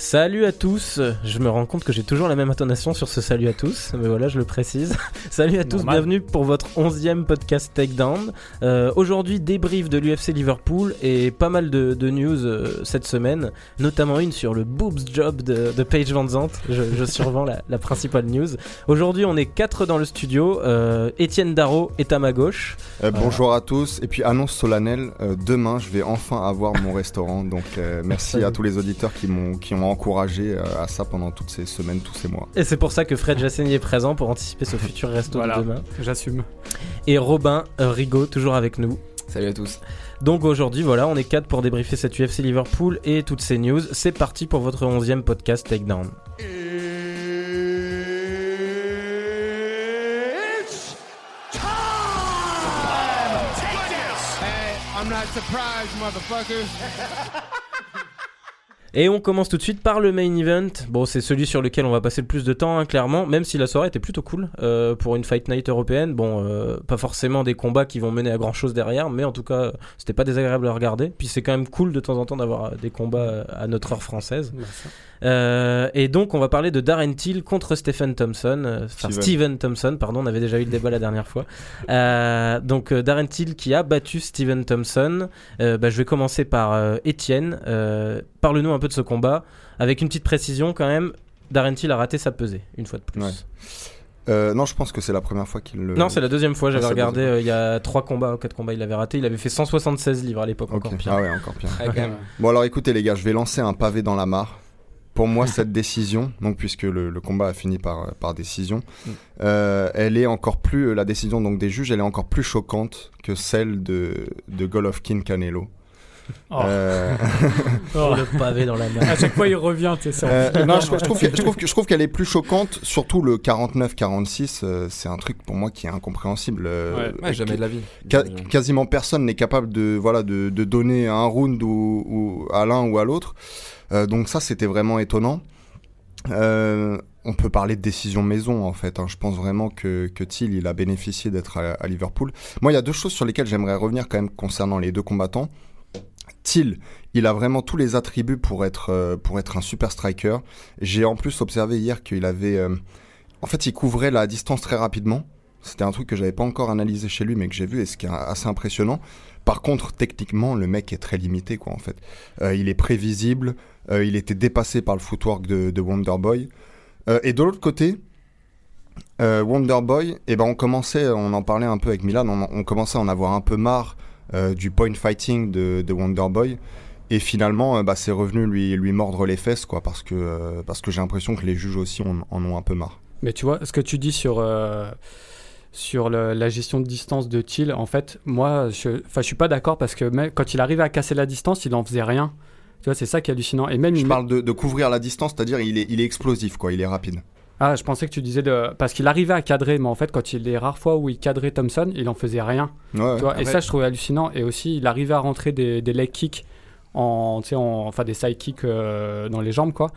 Salut à tous, je me rends compte que j'ai toujours la même intonation sur ce salut à tous, mais voilà, je le précise. salut à tous, Normal. bienvenue pour votre onzième podcast Takedown. Euh, Aujourd'hui, débrief de l'UFC Liverpool et pas mal de, de news euh, cette semaine, notamment une sur le boobs job de, de Paige Van Zandt. Je, je survends la, la principale news. Aujourd'hui, on est quatre dans le studio. Euh, Étienne Darro est à ma gauche. Euh, bonjour à tous, et puis annonce solennelle, euh, demain je vais enfin avoir mon restaurant, donc euh, merci Salut. à tous les auditeurs qui m'ont qui ont encouragé euh, à ça pendant toutes ces semaines, tous ces mois. Et c'est pour ça que Fred Jasseni est présent pour anticiper ce futur resto Voilà. de demain. J'assume. Et Robin euh, Rigaud, toujours avec nous. Salut à tous. Donc aujourd'hui, voilà, on est quatre pour débriefer cette UFC Liverpool et toutes ces news. C'est parti pour votre onzième podcast Takedown. It's time! Take this! Hey, I'm not surprised, motherfuckers. Et on commence tout de suite par le main event. Bon, c'est celui sur lequel on va passer le plus de temps, hein, clairement, même si la soirée était plutôt cool euh, pour une Fight Night européenne. Bon, euh, pas forcément des combats qui vont mener à grand chose derrière, mais en tout cas, c'était pas désagréable à regarder. Puis c'est quand même cool de temps en temps d'avoir euh, des combats euh, à notre heure française. Euh, et donc, on va parler de Darren Till contre Stephen Thompson. euh, Enfin, Steven. Steven Thompson, pardon, on avait déjà eu le débat la dernière fois. Euh, donc, euh, Darren Till qui a battu Steven Thompson. Euh, bah, je vais commencer par Étienne. Euh, Parle-nous un peu de ce combat. Avec une petite précision quand même, Darren Till a raté sa pesée, une fois de plus. Ouais. Euh, non, je pense que c'est la première fois qu'il le. Non, c'est la deuxième fois. J'avais Ah, la regardé, euh, il y a trois combats quatre combats, il avait raté. Il avait fait 176 livres à l'époque, encore pire. Ah ouais, encore pire. Ah. Bon alors écoutez les gars, je vais lancer un pavé dans la mare. Pour moi, cette décision, donc puisque le, le combat a fini par, par décision, Mm. euh, elle est encore plus la décision donc des juges, elle est encore plus choquante que celle de de Golovkin Canelo. Oh. Euh, Oh. Le pavé dans la main. À chaque fois, il revient, tu sais. Euh, non, je, je trouve que- je trouve que- je trouve qu'elle est plus choquante, surtout le 49-46, euh, c'est un truc pour moi qui est incompréhensible. euh, Ouais. Ouais, jamais de la vie. Ca- quasiment personne n'est capable de voilà de, de donner un round ou, ou à l'un ou à l'autre. Euh, donc ça c'était vraiment étonnant. Euh, on peut parler de décision maison en fait. hein. Je pense vraiment que, que Thiel il a bénéficié d'être à, à Liverpool. Moi il y a deux choses sur lesquelles j'aimerais revenir quand même concernant les deux combattants. Thiel, il a vraiment tous les attributs pour être, euh, pour être un super striker. J'ai en plus observé hier qu'il avait... euh, en fait, il couvrait la distance très rapidement. C'était un truc que j'avais pas encore analysé chez lui, mais que j'ai vu et ce qui est assez impressionnant. Par contre, techniquement, le mec est très limité, quoi, en fait. Euh, il est prévisible, il était dépassé par le footwork de, de Wonderboy. Et de l'autre côté, Wonderboy, eh ben, on commençait, on en parlait un peu avec Milan, on, commençait à en avoir un peu marre du point fighting de, de Wonderboy. Et finalement, euh, bah, c'est revenu lui, lui mordre les fesses, quoi, parce que, euh, parce que j'ai l'impression que les juges aussi en, en ont un peu marre. Mais tu vois, ce que tu dis sur, euh, sur le- la gestion de distance de Thiel, en fait, moi, je, je suis pas d'accord parce que même quand il arrivait à casser la distance, il en faisait rien. Tu vois, c'est ça qui est hallucinant. Et même, Je il parle de, de couvrir la distance, c'est-à-dire il est, il est explosif, quoi, il est rapide. Ah, je pensais que tu disais de... Parce qu'il arrivait à cadrer, mais en fait, quand il les rares fois où il cadrait Thompson, il en faisait rien. Ouais, ouais. Tu vois, et Après- ça, je trouvais hallucinant. Et aussi, il arrivait à rentrer des, des leg kicks, en, tu sais, en, enfin des side kicks euh, dans les jambes, quoi.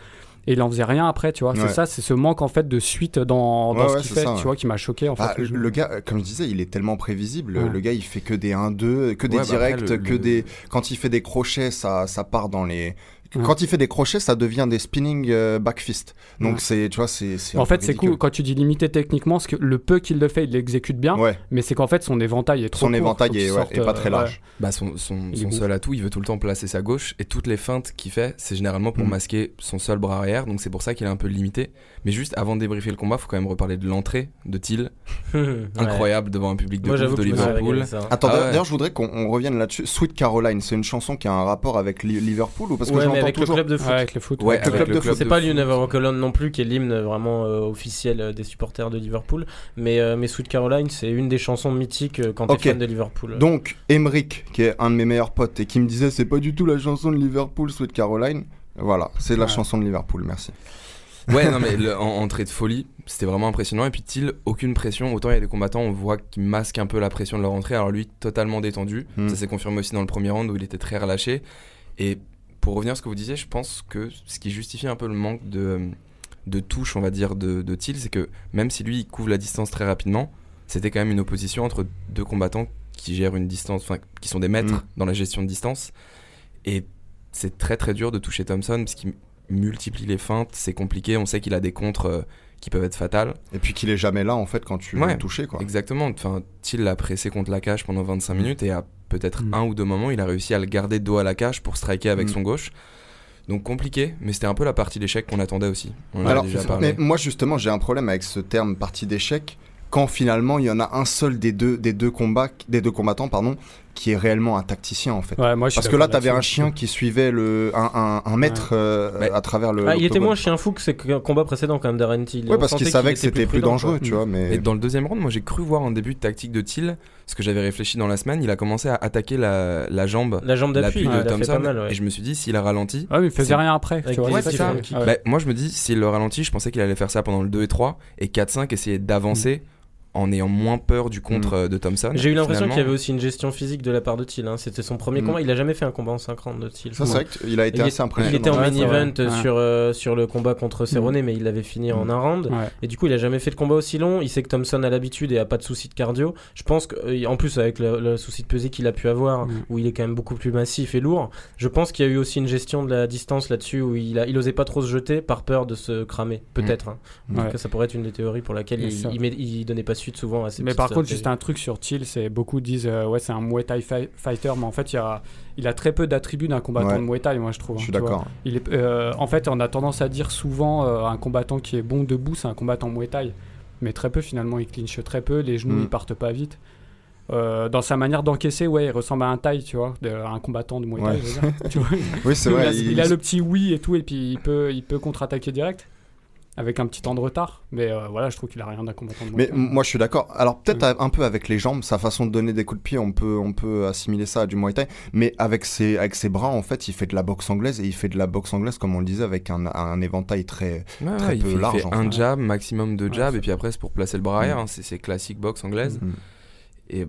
Et il en faisait rien après, tu vois. Ouais. C'est ça, c'est ce manque en fait de suite dans, dans Ouais, ce ouais, qu'il fait, ça, tu ouais. vois, qui m'a choqué en Bah, fait. le, le gars, euh, comme je disais, il est tellement prévisible. Ouais. Le gars, il fait que des 1-2, que des Ouais, bah après, directs, le- que le- des. Quand il fait des crochets, ça, ça part dans les. Ouais. Quand il fait des crochets, ça devient des spinning euh, back fist. Donc Ouais. c'est, tu vois, c'est. En fait, c'est cool quand tu dis limité techniquement, parce que le peu qu'il le fait, il l'exécute bien. Ouais, Mais c'est qu'en fait, son éventail est trop son court, éventail est, qu'il ouais, sorte, est pas euh, très ouais. large. Bah son, seul atout, il veut tout le temps placer sa gauche et toutes les feintes qu'il fait, c'est généralement pour Mm. masquer son seul bras arrière, donc c'est pour ça qu'il est un peu limité. Mais juste avant de débriefer le combat, faut quand même reparler de l'entrée de Thiel, Ouais. incroyable devant un public de Moi, de Liverpool. Attends, Ah d'ailleurs, je voudrais qu'on on revienne là-dessus. Sweet Caroline, c'est une chanson qui a un rapport avec Li- Liverpool ou parce que avec toujours. le club de foot. Ouais, avec le foot. Ouais, Avec le club de foot. C'est pas. Never Walk Alone non plus, qui est l'hymne vraiment euh, officiel euh, des supporters de Liverpool. Mais, euh, mais Sweet Caroline, c'est une des chansons mythiques euh, quand t'es fan de Liverpool. Donc, Emric, qui est un de mes meilleurs potes et qui me disait c'est pas du tout la chanson de Liverpool, Sweet Caroline. Voilà, c'est la Ouais. chanson de Liverpool, merci. Ouais, non, mais le- en entrée de folie, c'était vraiment impressionnant. Et puis Thiel, aucune pression. Autant il y a des combattants, on voit qu'ils masquent un peu la pression de leur entrée. Alors lui, totalement détendu. Mm. Ça s'est confirmé aussi dans le premier round où il était très relâché. Et pour revenir à ce que vous disiez, je pense que ce qui justifie un peu le manque de, de touche, on va dire, de, de Thiel, c'est que même si lui, il couvre la distance très rapidement, c'était quand même une opposition entre deux combattants qui gèrent une distance, enfin, qui sont des maîtres Mm. dans la gestion de distance. Et c'est très très dur de toucher Thompson parce qu'il multiplie les feintes, c'est compliqué. On sait qu'il a des contres euh, qui peuvent être fatales. Et puis qu'il est jamais là en fait quand tu Ouais, le toucher quoi. Exactement. Enfin, Thiel l'a pressé contre la cage pendant 25 minutes et à peut-être Mm. un ou deux moments, il a réussi à le garder dos à la cage pour striker avec Mm. son gauche. Donc compliqué, mais c'était un peu la partie d'échec qu'on attendait aussi. On Alors, déjà parlé. mais moi justement, j'ai un problème avec ce terme partie d'échec quand finalement il y en a un seul des deux des deux combats des deux combattants pardon qui est réellement un tacticien en fait. Ouais, moi, Parce que là, t'avais un chien qui suivait le un, un, un maître euh, à travers le. Ah, il était moins chien fou que ses combats précédents quand même. Ouais, On parce qu'il savait que était c'était plus dangereux, quoi. tu vois. Mais Et dans le deuxième round, moi j'ai cru voir un début de tactique de Thiel, ce que j'avais réfléchi dans la semaine. Il a commencé à attaquer la, la jambe, La jambe d'appui, de Thompson, pas mal. ouais. et je me suis dit, s'il a ralenti, Ouais, mais il faisait C'est- rien après. C'est bah, moi je me dis, s'il le ralentit, je pensais qu'il allait faire ça pendant le 2 et 3, et 4-5, essayer d'avancer en ayant moins peur du contre euh, de Thompson. J'ai eu l'impression qu'il y avait aussi une gestion physique de la part de Thiel. hein. C'était son premier Mm. combat. Il a jamais fait un combat en 5 rounds de Thiel. ça, c'est vrai qu'il a été Il, assez est- il impressionnant. était en main c'est event euh, Ouais. sur, euh, sur le combat contre Cerrone, mais il l'avait fini en Mm. un round. Ouais. Et du coup, il a jamais fait de combat aussi long. Il sait que Thompson a l'habitude et a pas de souci de cardio. Je pense qu'en plus, avec le, le souci de pesée qu'il a pu avoir, Mm. où il est quand même beaucoup plus massif et lourd, je pense qu'il y a eu aussi une gestion de la distance là-dessus où il, a, il osait pas trop se jeter par peur de se cramer. Peut-être. hein. Mm. Donc, ça pourrait être une des théories pour laquelle il, il, met- il donnait pas suite souvent à Mais par contre, juste un truc sur Thiel, c'est beaucoup disent euh, ouais c'est un Muay Thai fi- fighter, mais en fait il, a, il a très peu d'attributs d'un combattant Ouais. de Muay Thai, moi je trouve. Je hein, suis tu vois. d'accord. Il est, euh, en fait, on a tendance à dire souvent euh, un combattant qui est bon debout, c'est un combattant Muay Thai. Mais très peu finalement, il clinche très peu, les genoux Mm. ils partent pas vite. Euh, dans sa manière d'encaisser, ouais, il ressemble à un Thai, tu vois, de- à un combattant de Muay Thai. Ouais. je veux dire. Tu vois, Oui, c'est il, vrai. a, il- il a le petit oui et tout, et puis il peut, il peut contre-attaquer direct avec un petit temps de retard. Mais euh, voilà, je trouve qu'il a rien d'un combattant de Mais moi je suis d'accord. Alors peut-être un peu avec les jambes, sa façon de donner des coups de pied, on peut, on peut assimiler ça à du Muay Thai. Mais avec ses, avec ses bras, en fait, il fait de la boxe anglaise et il fait de la boxe anglaise, comme on le disait, avec un, un éventail très. Ouais, très ouais, il peu fait, il large, fait en un fait. jab, maximum de jab, et puis après c'est pour placer le bras arrière. Mm. hein, c'est classique boxe anglaise. Mm. Et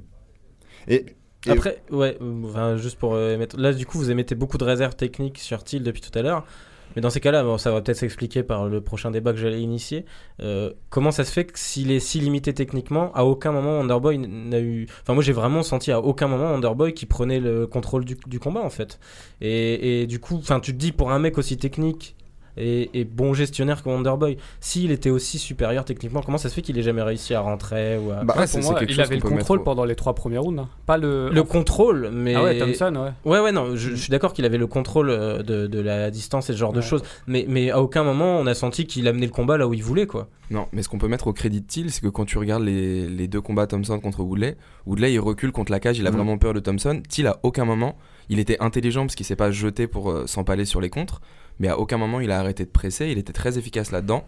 Et, et- Après, ouais, euh, enfin, juste pour euh, émettre. Là, du coup, vous émettez beaucoup de réserves techniques sur Thiel depuis tout à l'heure. Mais dans ces cas-là, ça va peut-être s'expliquer par le prochain débat que j'allais initier. Euh, comment ça se fait que s'il est si limité techniquement, à aucun moment Wonderboy n'a eu. Enfin, moi j'ai vraiment senti à aucun moment Wonderboy qui prenait le contrôle du, du combat en fait. Et, et du coup, tu te dis pour un mec aussi technique et, et bon gestionnaire que Wonderboy, s'il était aussi supérieur techniquement, comment ça se fait qu'il ait jamais réussi à rentrer ou à. bah, Ouais, pour moi, il chose avait le contrôle au- pendant les trois premiers rounds, hein. pas le. le contrôle, mais. Ah ouais, Thompson, ouais. Ouais, ouais, non, je, je suis d'accord qu'il avait le contrôle euh, de, de la distance et ce genre de choses, mais, mais à aucun moment on a senti qu'il amenait le combat là où il voulait, quoi. Non, mais ce qu'on peut mettre au crédit de Thiel, c'est que quand tu regardes les, les deux combats Thompson contre Woodley, Woodley il recule contre la cage, il a Mhm. vraiment peur de Thompson. Thiel à aucun moment, il était intelligent parce qu'il s'est pas jeté pour euh, s'empaler sur les contres, mais à aucun moment il a arrêté de presser, il était très efficace là-dedans.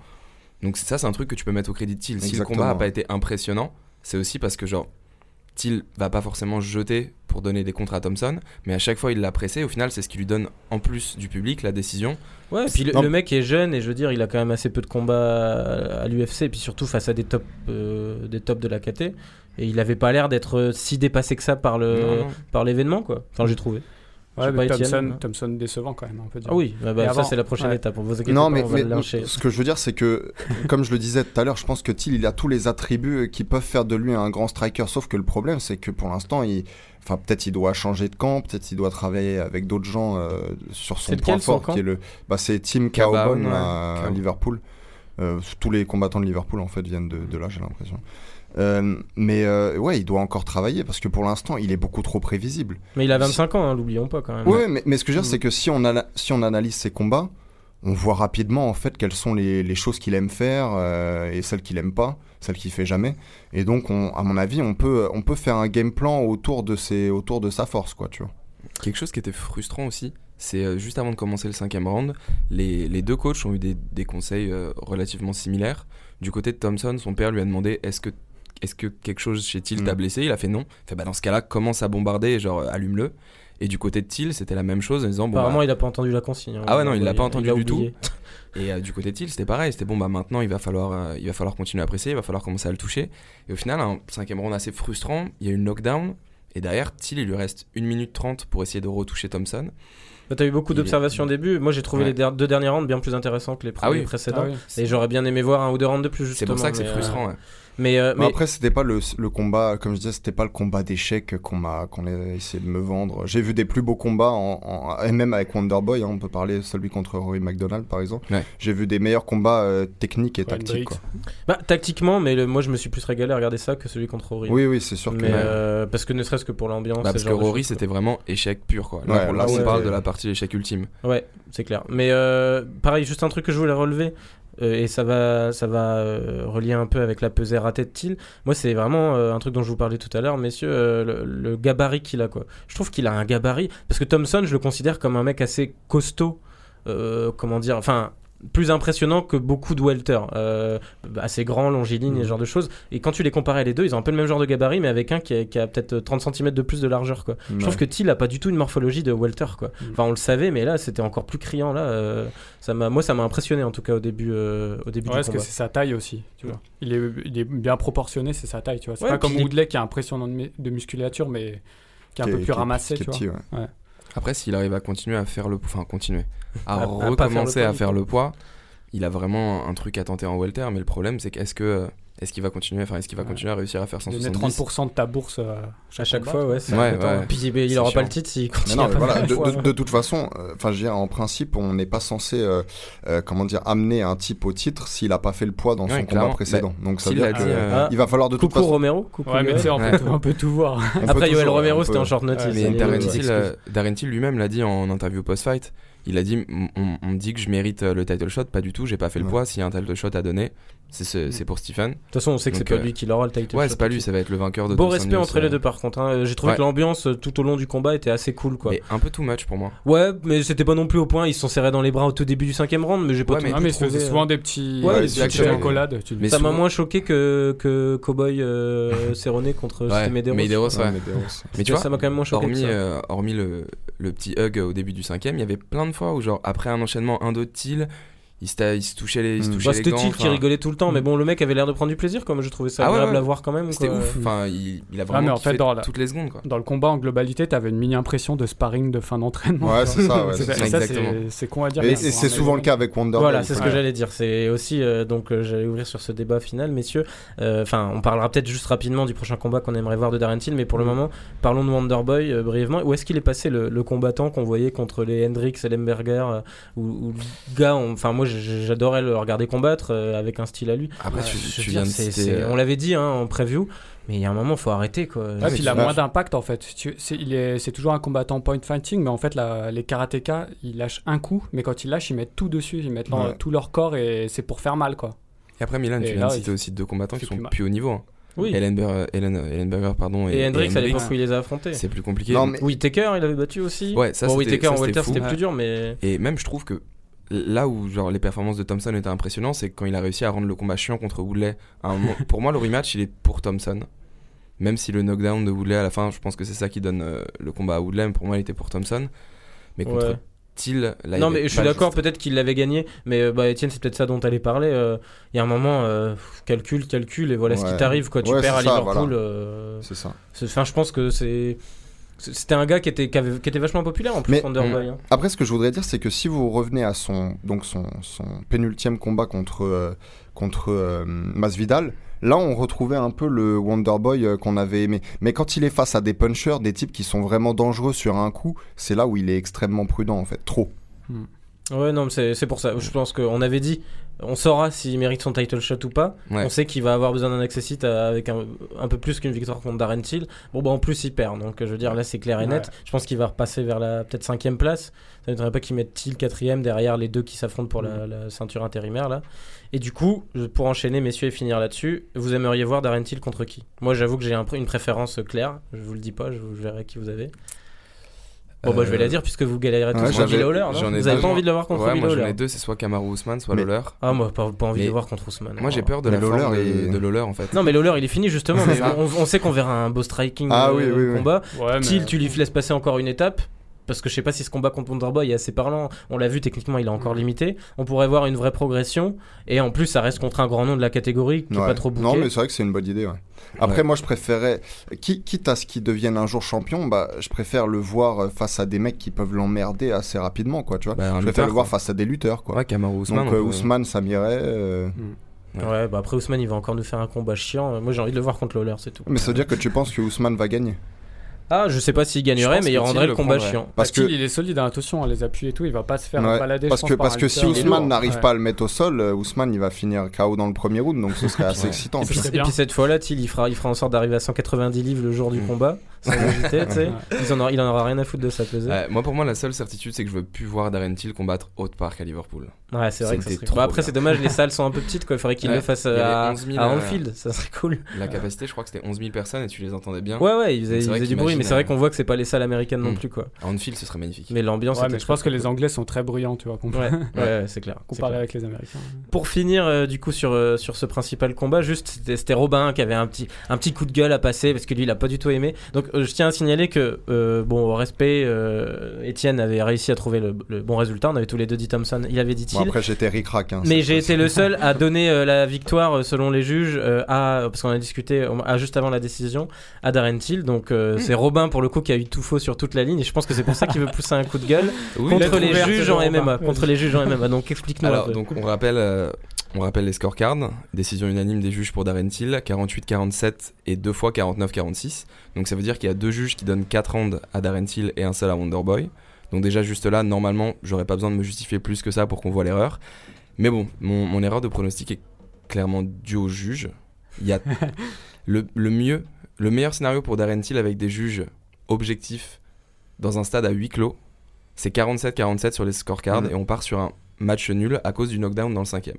Donc c'est- ça c'est un truc que tu peux mettre au crédit de Thiel. Si le combat a pas été impressionnant, c'est aussi parce que genre Thiel va pas forcément se jeter pour donner des contres à Thompson, mais à chaque fois il l'a pressé. Au final, c'est ce qui lui donne en plus du public la décision. Ouais, et puis le, mec est jeune et je veux dire, il a quand même assez peu de combats à, l'UFC, et puis surtout face à des tops, euh, des tops de la KT, et il avait pas l'air d'être si dépassé que ça par le, Non, non. par l'événement, quoi. Enfin, j'ai trouvé. Ouais, mais pas, Étienne, Thompson, hein. Thompson décevant quand même, on peut dire. Ah oui, bah, bah, ça c'est la prochaine ouais. étape. On vous Non, pas, mais, on va mais ce que je veux dire, c'est que, comme je le disais tout à l'heure, je pense que Thiel, il a tous les attributs qui peuvent faire de lui un grand striker. Sauf que le problème, c'est que pour l'instant, il, enfin, peut-être il doit changer de camp, peut-être il doit travailler avec d'autres gens euh, sur son C'est point fort, qui est le, bah, c'est Caban, Cowbon ouais. à. Liverpool. Euh, tous les combattants de Liverpool, en fait, viennent de, de là, j'ai l'impression. Euh, mais euh, ouais, il doit encore travailler parce que pour l'instant, il est beaucoup trop prévisible. Mais il a 25 ans, hein, l'oublions pas quand même. Ouais, mais, mais ce que je veux dire, Mm. c'est que si on, ala- si on analyse ses combats, on voit rapidement en fait quelles sont les, les choses qu'il aime faire euh, et celles qu'il aime pas, celles qu'il fait jamais. Et donc, on, à mon avis, on peut, on peut faire un game plan autour de, ses, autour de sa force, quoi, tu vois. Quelque chose qui était frustrant aussi, c'est euh, juste avant de commencer le cinquième round, les, les deux coachs ont eu des, des conseils relativement similaires. Du côté de Thompson, son père lui a demandé est-ce que, est que quelque chose chez Thiel t'a Mm. blessé? Il a fait non. Il fait bah, dans ce cas-là, commence à bombarder et genre euh, allume-le. Et du côté de Thiel, c'était la même chose en disant bon, Apparemment, bah, il a pas entendu la consigne. hein. Ah ouais, non, il l'a pas a entendu du oublié. Et euh, du côté de Thiel, c'était pareil. C'était bon, bah maintenant, il va, falloir, euh, il va falloir continuer à presser, il va falloir commencer à le toucher. Et au final, un cinquième round assez frustrant. Il y a eu une knockdown. Et derrière, Thiel, il lui reste 1 minute 30 pour essayer de retoucher Thompson. Bah, T'as eu beaucoup d'observations au début. Moi, j'ai trouvé Ouais. les der- deux derniers rounds bien plus intéressants que les Ah précédents. Ah oui. Et j'aurais bien aimé voir un ou deux rounds de plus, C'est justement. pour ça que c'est euh, frustrant. ouais. Mais, euh, Mais après, c'était pas le, le combat, comme je disais, c'était pas le combat d'échecs qu'on m'a, qu'on a essayé de me vendre. J'ai vu des plus beaux combats, en, en- et même avec Wonderboy, hein, on peut parler celui contre Rory McDonald par exemple. Ouais. J'ai vu des meilleurs combats euh, techniques et Ouais, tactiques. Quoi. bah, tactiquement, mais le- moi, je me suis plus régalé à regarder ça que celui contre Rory. Oui, oui, c'est sûr que. Mais, euh, parce que ne serait-ce que pour l'ambiance. Bah, ce parce que Rory, c'était vraiment échec pur. Quoi. Là, on parle de la partie échec ultime. Ouais, c'est clair. Mais euh, pareil, juste un truc que je voulais relever, euh, et ça va, ça va euh, relier un peu avec la pesée ratée de Thiel. Moi, c'est vraiment euh, un truc dont je vous parlais tout à l'heure, messieurs, le, gabarit qu'il a. Quoi. Je trouve qu'il a un gabarit, parce que Thompson, je le considère comme un mec assez costaud, comment dire, enfin plus impressionnant que beaucoup de welter, euh, assez grand, longiligne et ce genre de choses. Et quand tu les comparais les deux, ils ont un peu le même genre de gabarit, mais avec un qui a, qui a peut-être 30 cm de plus de largeur. Quoi. Je trouve que Thiel a pas du tout une morphologie de welter quoi. Mm. Enfin on le savait mais là c'était encore plus criant là. euh, ça m'a moi ça m'a impressionné en tout cas au début euh, au début Ouais, du parce que c'est sa taille aussi, tu vois. Il est, il est bien proportionné, c'est sa taille, tu vois. C'est Ouais, pas comme il est- Woodley qui a impressionnant de, mu- de musculature, mais qui est un Qui peu est- plus ramassé, est tu vois. petit, ouais. Après, s'il arrive à continuer à faire le enfin continuer, à, À- à pas faire le recommencer poids, à faire le poids, il a vraiment un truc à tenter en welter. Mais le problème, c'est qu'est-ce que est-ce qu'il va continuer, enfin est-ce qu'il va Ouais. continuer à réussir à faire Donner 170 30% de ta bourse euh, à chaque combat, fois ouais. Ouais. Puis il, il C'est aura pas le titre s'il Mais continue non, à mais pas voilà, faire de, le poids. de- de toute façon, euh, enfin, je veux dire, en principe, on n'est pas censé, euh, euh, comment dire, amener un type au titre s'il a pas fait le poids dans Ouais, son combat clairement. précédent. Donc ça veut S'il dire l'a que dit, euh, Ah, il va falloir de toute Coucou façon. Romero, coucou Ouais, mais tu sais, on, Yoel. peut tout- on peut tout voir. Après Yoel Romero c'était en short notice. Mais Darren Till lui-même l'a dit en interview post-fight. Il a dit on, me dit que je mérite euh, le title shot, pas du tout, j'ai pas fait le Ouais. poids. S'il y a un title shot à donner, c'est ce- c'est pour Stephen. De toute façon on sait que c'est pas euh, lui qui l'aura le title Ouais, shot c'est pas de lui, ça va être le vainqueur de Beau respect entre les euh, deux par contre. hein. J'ai trouvé Ouais. que l'ambiance euh, tout au long du combat était assez cool quoi. Mais un peu too much pour moi. Ouais, mais c'était pas non plus au point. Ils se sont serrés dans les bras au tout début du cinquième round, mais j'ai pas Ouais, tout mais- Ah, mais trouvé, euh, souvent des petits, Ouais, des exactement. accolades. Mais Ça m'a moins choqué que, que Cowboy euh, Cerrone contre Ouais, Medeiros. Medeiros, Ouais, ouais. Mais tu vois, ça m'a quand même moins choqué. hormis, euh, le, le petit hug au début du cinquième, il y avait plein de fois où, genre, après un enchaînement 1-2 de Thiel, il se, il se touchait les, il se Mm. touchait Bah, les c'était gants. Thiel qui rigolait tout le temps, mais bon, le mec avait l'air de prendre du plaisir, comme je trouvais ça Ah ouais, agréable ouais. à voir quand même. C'était quoi. ouf. Enfin, il, il a Ah, vraiment mais en fait, dans la- toutes les secondes, quoi. Dans le combat en globalité, t'avais une mini impression de sparring de fin d'entraînement. Ouais, c'est ça, ouais, C'est- con à dire. Et, c'est souvent le cas avec Wonderboy. Voilà, c'est ce que Ouais. j'allais dire. C'est aussi euh, donc euh, j'allais ouvrir sur ce débat final, messieurs. Euh, Enfin, on parlera peut-être juste rapidement du prochain combat qu'on aimerait voir de Darren Till, mais pour le Mm. moment, parlons de Wonderboy brièvement. Où est-ce qu'il est passé le, combattant qu'on voyait contre les Hendricks et Lemberger, euh, où, où le gars, on- enfin moi j'adorais le regarder combattre euh, avec un style à lui. Après, Ouais, tu, je tu viens dire, de euh, on l'avait dit hein, en preview, mais il y a un moment, faut arrêter quoi. Mais puis il a moins d'impact en fait. C'est il est- c'est toujours un combattant point fighting, mais en fait, la- les karatékas, ils lâchent un coup, mais quand ils lâchent, ils mettent tout dessus, ils mettent Ouais. tout leur corps et c'est pour faire mal quoi. Et après, Milan, Et tu viens là, de il citer aussi deux combattants qui sont plus haut niveau. hein. Oui. Ellenberger, Ellen, Ellenberger, pardon, et, Et Hendricks à l'époque où il les a affrontés. c'est plus compliqué. Non, mais- Whitaker, il avait battu aussi. Ouais, ça, bon, en welter, fou. c'était plus dur, mais Et même, je trouve que là où genre, les performances de Thompson étaient impressionnantes, c'est quand il a réussi à rendre le combat chiant contre Woodley. À un moment- pour moi, le rematch, il est pour Thompson. Même si le knockdown de Woodley à la fin, je pense que c'est ça qui donne euh, le combat à Woodley, mais pour moi, il était pour Thompson. Mais contre Ouais. Thiel, là, il non, mais je suis d'accord, juste. peut-être qu'il l'avait gagné, mais euh, bah, Étienne, c'est peut-être ça dont tu allais parler. euh, Il y a un moment, euh, calcul, calcul, et voilà ce qui t'arrive. quoi. Tu Ouais, perds à Liverpool. voilà. euh, C'est ça. Enfin, je pense que c'est. C'était un gars qui était, qui, avait- qui était vachement populaire en plus, Mais- Wonderboy. hein. Après, ce que je voudrais dire, c'est que si vous revenez à son, donc son, son pénultième combat contre, euh, contre euh, Masvidal, là, on retrouvait un peu le Wonderboy euh, qu'on avait aimé. Mais quand il est face à des punchers, des types qui sont vraiment dangereux sur un coup, c'est là où il est extrêmement prudent, en fait. Trop. Ouais, non, mais c'est pour ça. Je pense qu'on avait dit, on saura s'il mérite son title shot ou pas. Ouais. On sait qu'il va avoir besoin d'un accessit à- avec un, un peu plus qu'une victoire contre Darren Till. Bon, bah en plus, il perd. Donc, je veux dire, là, c'est clair et net. Je pense qu'il va repasser vers la peut-être cinquième place. Ça ne pas qu'il mette Till quatrième derrière les deux qui s'affrontent pour la, la ceinture intérimaire, là. Et du coup, pour enchaîner, messieurs, et finir là-dessus, vous aimeriez voir Darren Till contre qui? Moi, j'avoue que j'ai un une préférence claire. Je vous le dis pas, je, vous- je verrai qui vous avez. Bon, bah, je vais Euh, la dire puisque vous galérez tous ouais, j'avais- Lawler. ai Vous avez pas envie de le voir contre Ouais, moi j'en ai deux, c'est soit Kamaru Ousmane, soit Mais- Lawler. Ah, moi, pas, pas envie de le voir contre Ousmane. Moi j'ai peur de Mais la Lawler forme de, est- de Lawler en fait. Non, mais Lawler, il est fini justement. mais on, on sait qu'on verra un beau striking Ah euh, oui, oui, oui. combat. Till, tu lui laisses passer encore une étape. Parce que je sais pas si ce combat contre Wonderboy est assez parlant. On l'a vu techniquement, il est encore limité. On pourrait voir une vraie progression et en plus ça reste contre un grand nom de la catégorie qui est Ouais. pas trop bouqué. Non, mais c'est vrai que c'est une bonne idée. ouais. Après, Ouais. moi, je préférais, qui- quitte à ce qu'il devienne un jour champion, bah, je préfère le voir face à des mecs qui peuvent l'emmerder assez rapidement, quoi. Tu vois. Bah, je préfère lutteur, le voir quoi. face à des lutteurs, quoi. Ouais, Kamaru Ousmane. Donc euh, Ousmane, ça m'irait. euh, Ouais, bah après Ousmane il va encore nous faire un combat chiant. Moi j'ai envie de le voir contre Lawler, c'est tout. Mais ça veut dire que tu penses que Ousmane va gagner Ah, je sais pas s'il gagnerait, mais il rendrait le combat chiant. Parce que qu'il est solide, hein, attention, les appuis et tout, il va pas se faire Ouais, balader. parce je que par parce que si. Il Ousmane n'arrive Ouais. pas à le mettre au sol, euh, Ousmane il va finir KO dans le premier round, donc ce serait assez Ouais. excitant. Et puis, et puis cette fois-là, il fera, il fera en sorte d'arriver à 190 livres le jour du Mm. combat, sans hésiter, tu sais. Ils en aura- il en aura rien à foutre de sa pesée. Moi, pour moi, la seule certitude, c'est que je veux plus voir Darren Till combattre Haute Park à Liverpool. Ouais, c'est vrai que ça serait. trop Bah, après, c'est dommage, les salles sont un peu petites, quoi. Il faudrait qu'il Ouais, le fasse avait à, 11 000, à euh, Anfield, ça serait cool. La capacité, je crois que c'était 11 000 personnes et tu les entendais bien. Ouais, ouais, ils faisaient, ils du bruit, mais c'est vrai euh, qu'on voit que c'est pas les salles américaines non Mm. plus, quoi. À Anfield, ce serait magnifique. Mais l'ambiance. Ouais, mais je pense que les Anglais sont très bruyants, tu vois, cool. comparé, Ouais, c'est clair. comparé avec les Américains. Pour finir, euh, du coup, sur, euh, sur ce principal combat, juste, c'était Robin qui avait un petit, un petit coup de gueule à passer parce que lui, il a pas du tout aimé. Donc, euh, je tiens à signaler que, euh, bon, au respect, euh, Étienne avait réussi à trouver le, le bon résultat. On avait tous les deux dit Thompson, il avait dit Bon, Thiel. après j'étais ric-rac. hein, Mais j'ai été le seul à donner euh, la victoire euh, selon les juges euh, à parce qu'on a discuté euh, à, juste avant la décision à Darren Till donc euh, c'est Robin pour le coup qui a eu tout faux sur toute la ligne et je pense que c'est pour ça qu'il veut pousser un coup de gueule Oui, contre les juges en. MMA contre les juges en MMA donc explique-nous un Alors, peu. donc, on rappelle, euh, on rappelle les scorecards. Décision unanime des juges pour Darren Till, 48-47 et deux fois 49-46. Donc, ça veut dire qu'il y a deux juges qui donnent 4 rounds à Darren Till et un seul à Wonderboy. Donc, déjà, juste là, normalement, j'aurais pas besoin de me justifier plus que ça pour qu'on voit l'erreur. Mais bon, mon, mon erreur de pronostic est clairement due aux juges. Il y a le, le mieux, le meilleur scénario pour Darren Till avec des juges objectifs dans un stade à huis clos, c'est 47-47 sur les scorecards Mhm. et on part sur un match nul à cause du knockdown dans le cinquième.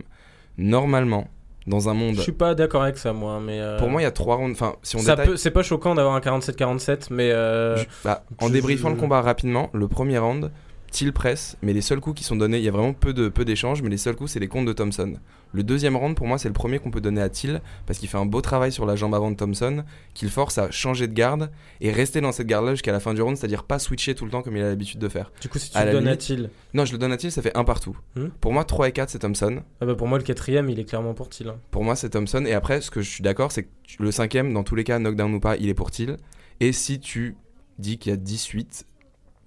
Normalement, dans un monde, je suis pas d'accord avec ça moi mais euh, pour moi il y a trois rounds. Enfin, si on ça détaille, peut c'est pas choquant d'avoir un 47-47 mais euh, je- bah, en débriefant je- le combat rapidement, le premier round, Till presse, mais les seuls coups qui sont donnés, il y a vraiment peu de peu d'échanges, mais les seuls coups c'est les comptes de Thompson. Le deuxième round pour moi c'est le premier qu'on peut donner à Till parce qu'il fait un beau travail sur la jambe avant de Thompson, qu'il force à changer de garde et rester dans cette garde-là jusqu'à la fin du round, c'est-à-dire pas switcher tout le temps comme il a l'habitude de faire. du coup si tu à le donnes à Till Non, je le donne à Till, ça fait un partout. Hmm. Pour moi 3 et 4 c'est Thompson. ah bah pour moi le quatrième il est clairement pour Till hein. Pour moi, c'est Thompson. Et après, ce que je suis d'accord, c'est que le cinquième, dans tous les cas, knockdown ou pas, il est pour Till. Et si tu dis qu'il y a 18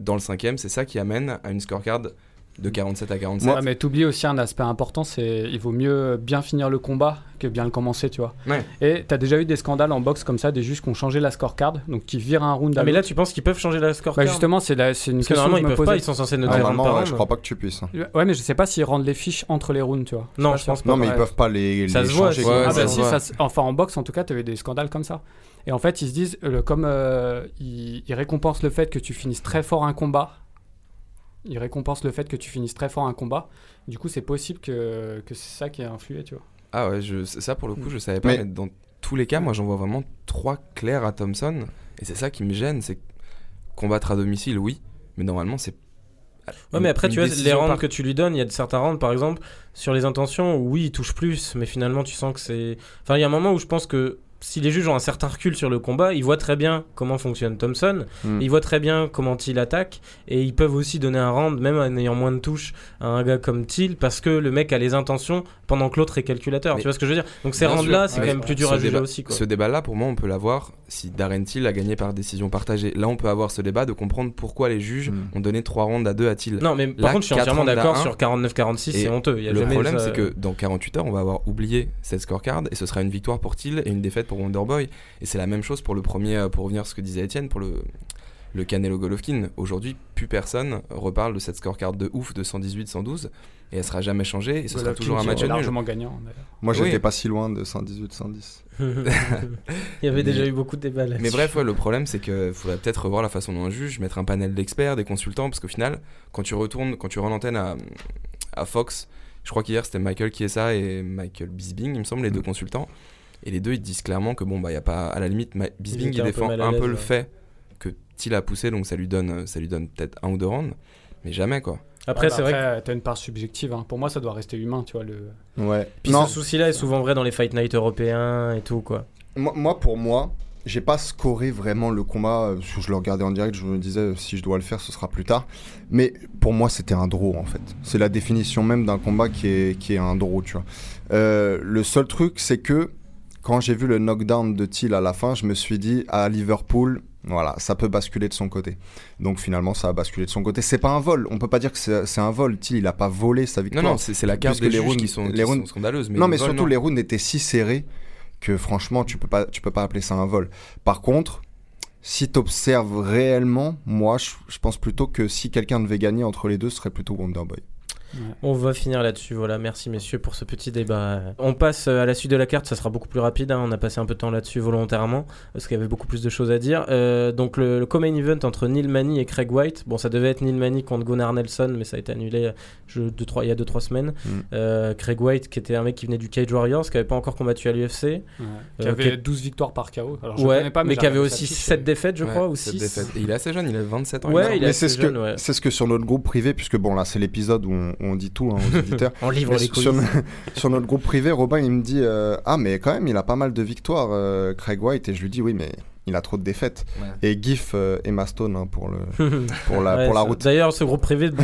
dans le cinquième, c'est ça qui amène à une scorecard de 47 à 47. Ouais, mais t'oublies aussi un aspect important, c'est il vaut mieux bien finir le combat que bien le commencer, tu vois. Ouais. Et t'as déjà eu des scandales en boxe comme ça, des juges qui ont changé la scorecard, donc qui virent un round à ah mais là tu penses qu'ils peuvent changer la score Bah justement, c'est une parce que question que normalement je ils me peuvent pas ils sont censés noter ouais, round. je crois pas que tu puisses. hein. Ouais, mais je sais pas s'ils rendent les fiches entre les rounds, tu vois. non je pense pas Non, mais ils peuvent pas les, Ça les se voit, changer. Ouais, Ah ça bah se si, voit. ça se- enfin en boxe en tout cas, tu avais des scandales comme ça. Et en fait, ils se disent, euh, comme euh, ils, ils récompensent le fait que tu finisses très fort un combat, ils récompensent le fait que tu finisses très fort un combat. Du coup, c'est possible que, que c'est ça qui a influé, tu vois. Ah ouais, je, ça pour le coup, je savais pas. Mais- Mais, dans tous les cas, moi, j'en vois vraiment trois clairs à Thompson. Et c'est ça qui me gêne, c'est combattre à domicile, oui. Mais normalement, c'est. Ouais, mais après, tu vois, les rounds par- que tu lui donnes, il y a de certains rounds, par exemple, sur les intentions, où oui, il touche plus, mais finalement, tu sens que c'est. Enfin, il y a un moment où je pense que si les juges ont un certain recul sur le combat, ils voient très bien comment fonctionne Thompson, Hmm. ils voient très bien comment Till attaque, et ils peuvent aussi donner un round, même en ayant moins de touches, à un gars comme Till, parce que le mec a les intentions pendant que l'autre est calculateur. Mais- tu vois ce que je veux dire? Donc ces rounds-là, c'est ouais, quand même plus dur à juger débat- aussi. Quoi. Ce débat-là, pour moi, on peut l'avoir si Darren Till a gagné par décision partagée. Là, on peut avoir ce débat de comprendre pourquoi les juges Mm. ont donné 3 rounds à 2 à Till. Non, mais par Là, contre, je suis entièrement d'accord sur 49-46, Et c'est honteux. Il y a Le problème, ça- c'est que dans 48 heures, on va avoir oublié cette scorecard et ce sera une victoire pour Till et une défaite pour Wonderboy. Et c'est la même chose pour le premier, euh, pour revenir à ce que disait Étienne, pour le, le Canelo Golovkin. Aujourd'hui, plus personne reparle de cette scorecard de ouf de 118-112 et elle sera jamais changée et ce sera toujours un match nul. largement gagnant. d'ailleurs. Moi, Oui. j'étais pas si loin de 118-110. Il y avait Mais- déjà eu beaucoup de débats là Mais bref, ouais, le problème, c'est qu'il faudrait peut-être revoir la façon dont on juge, mettre un panel d'experts, des consultants, parce qu'au final, quand tu retournes, quand tu rends l'antenne à, à Fox, je crois qu'hier c'était Michael Chiesa et Michael Bisbing, il me semble, les Mm. deux consultants, et les deux ils disent clairement que bon, bah, y a pas, à la limite, Ma- Bisbing il un peu défend un peu le fait a poussé, donc ça lui donne, ça lui donne peut-être un ou deux rounds, mais jamais quoi. Après, Ouais, bah c'est vrai que t'as une part subjective. hein. Pour moi, ça doit rester humain, tu vois. Le... Ouais. Puis non, ce souci-là est souvent vrai dans les fight night européens et tout, quoi. moi, moi, pour moi, j'ai pas scoré vraiment le combat. euh, je le regardais en direct, je me disais euh, si je dois le faire, ce sera plus tard. Mais pour moi, c'était un draw en fait. C'est la définition même d'un combat qui est, qui est un draw, tu vois. Euh, le seul truc, c'est que quand j'ai vu le knockdown de Thiel à la fin, je me suis dit à Liverpool, voilà, ça peut basculer de son côté. Donc finalement, ça a basculé de son côté. C'est pas un vol. On peut pas dire que c'est un vol. Thiel, il a pas volé sa Non, victoire. non, c'est c'est la carte des les rounds- qui sont, les qui rounds- sont scandaleuses. Mais non, mais vol, surtout non. les rounds étaient si serrés que franchement, tu peux pas, tu peux pas appeler ça un vol. Par contre, si tu observes réellement, moi, je, je pense plutôt que si quelqu'un devait gagner entre les deux, ce serait plutôt Wonderboy. On va finir là-dessus. Voilà, merci messieurs pour ce petit débat. On passe euh, à la suite de la carte, ça sera beaucoup plus rapide. hein. On a passé un peu de temps là-dessus volontairement parce qu'il y avait beaucoup plus de choses à dire. Euh, donc le, le co-main event entre Neil Manny et Craig White. Bon, ça devait être Neil Manny contre Gunnar Nelson, mais ça a été annulé euh, je, deux, trois, il y a 2-3 semaines. Mm. Euh, Craig White, qui était un mec qui venait du Cage Warriors, qui avait pas encore combattu à l'UFC. Ouais. Qui Euh, avait qui- 12 victoires par KO. Alors, je ouais, connais pas, mais, qui avait aussi sa fiche, 7 et- défaites, je Ouais, crois, ou cette 6. défaite. Et il est assez jeune, il a 27 ans. Ouais, il est Mais c'est ce, que, ouais. c'est ce que sur notre groupe privé, puisque bon, là, c'est l'épisode où on, où on dit tout hein, aux auditeurs. On livre Mais les sur, coulisses. sur notre groupe privé, Robin, il me dit euh, Ah, mais quand même, il a pas mal de victoires, euh, Craig White. Et je lui dis Oui, mais il a trop de défaites. Ouais. Et GIF euh, Emma Stone hein, pour, le, pour, la, Ouais, pour la route. D'ailleurs, ce groupe privé de- de-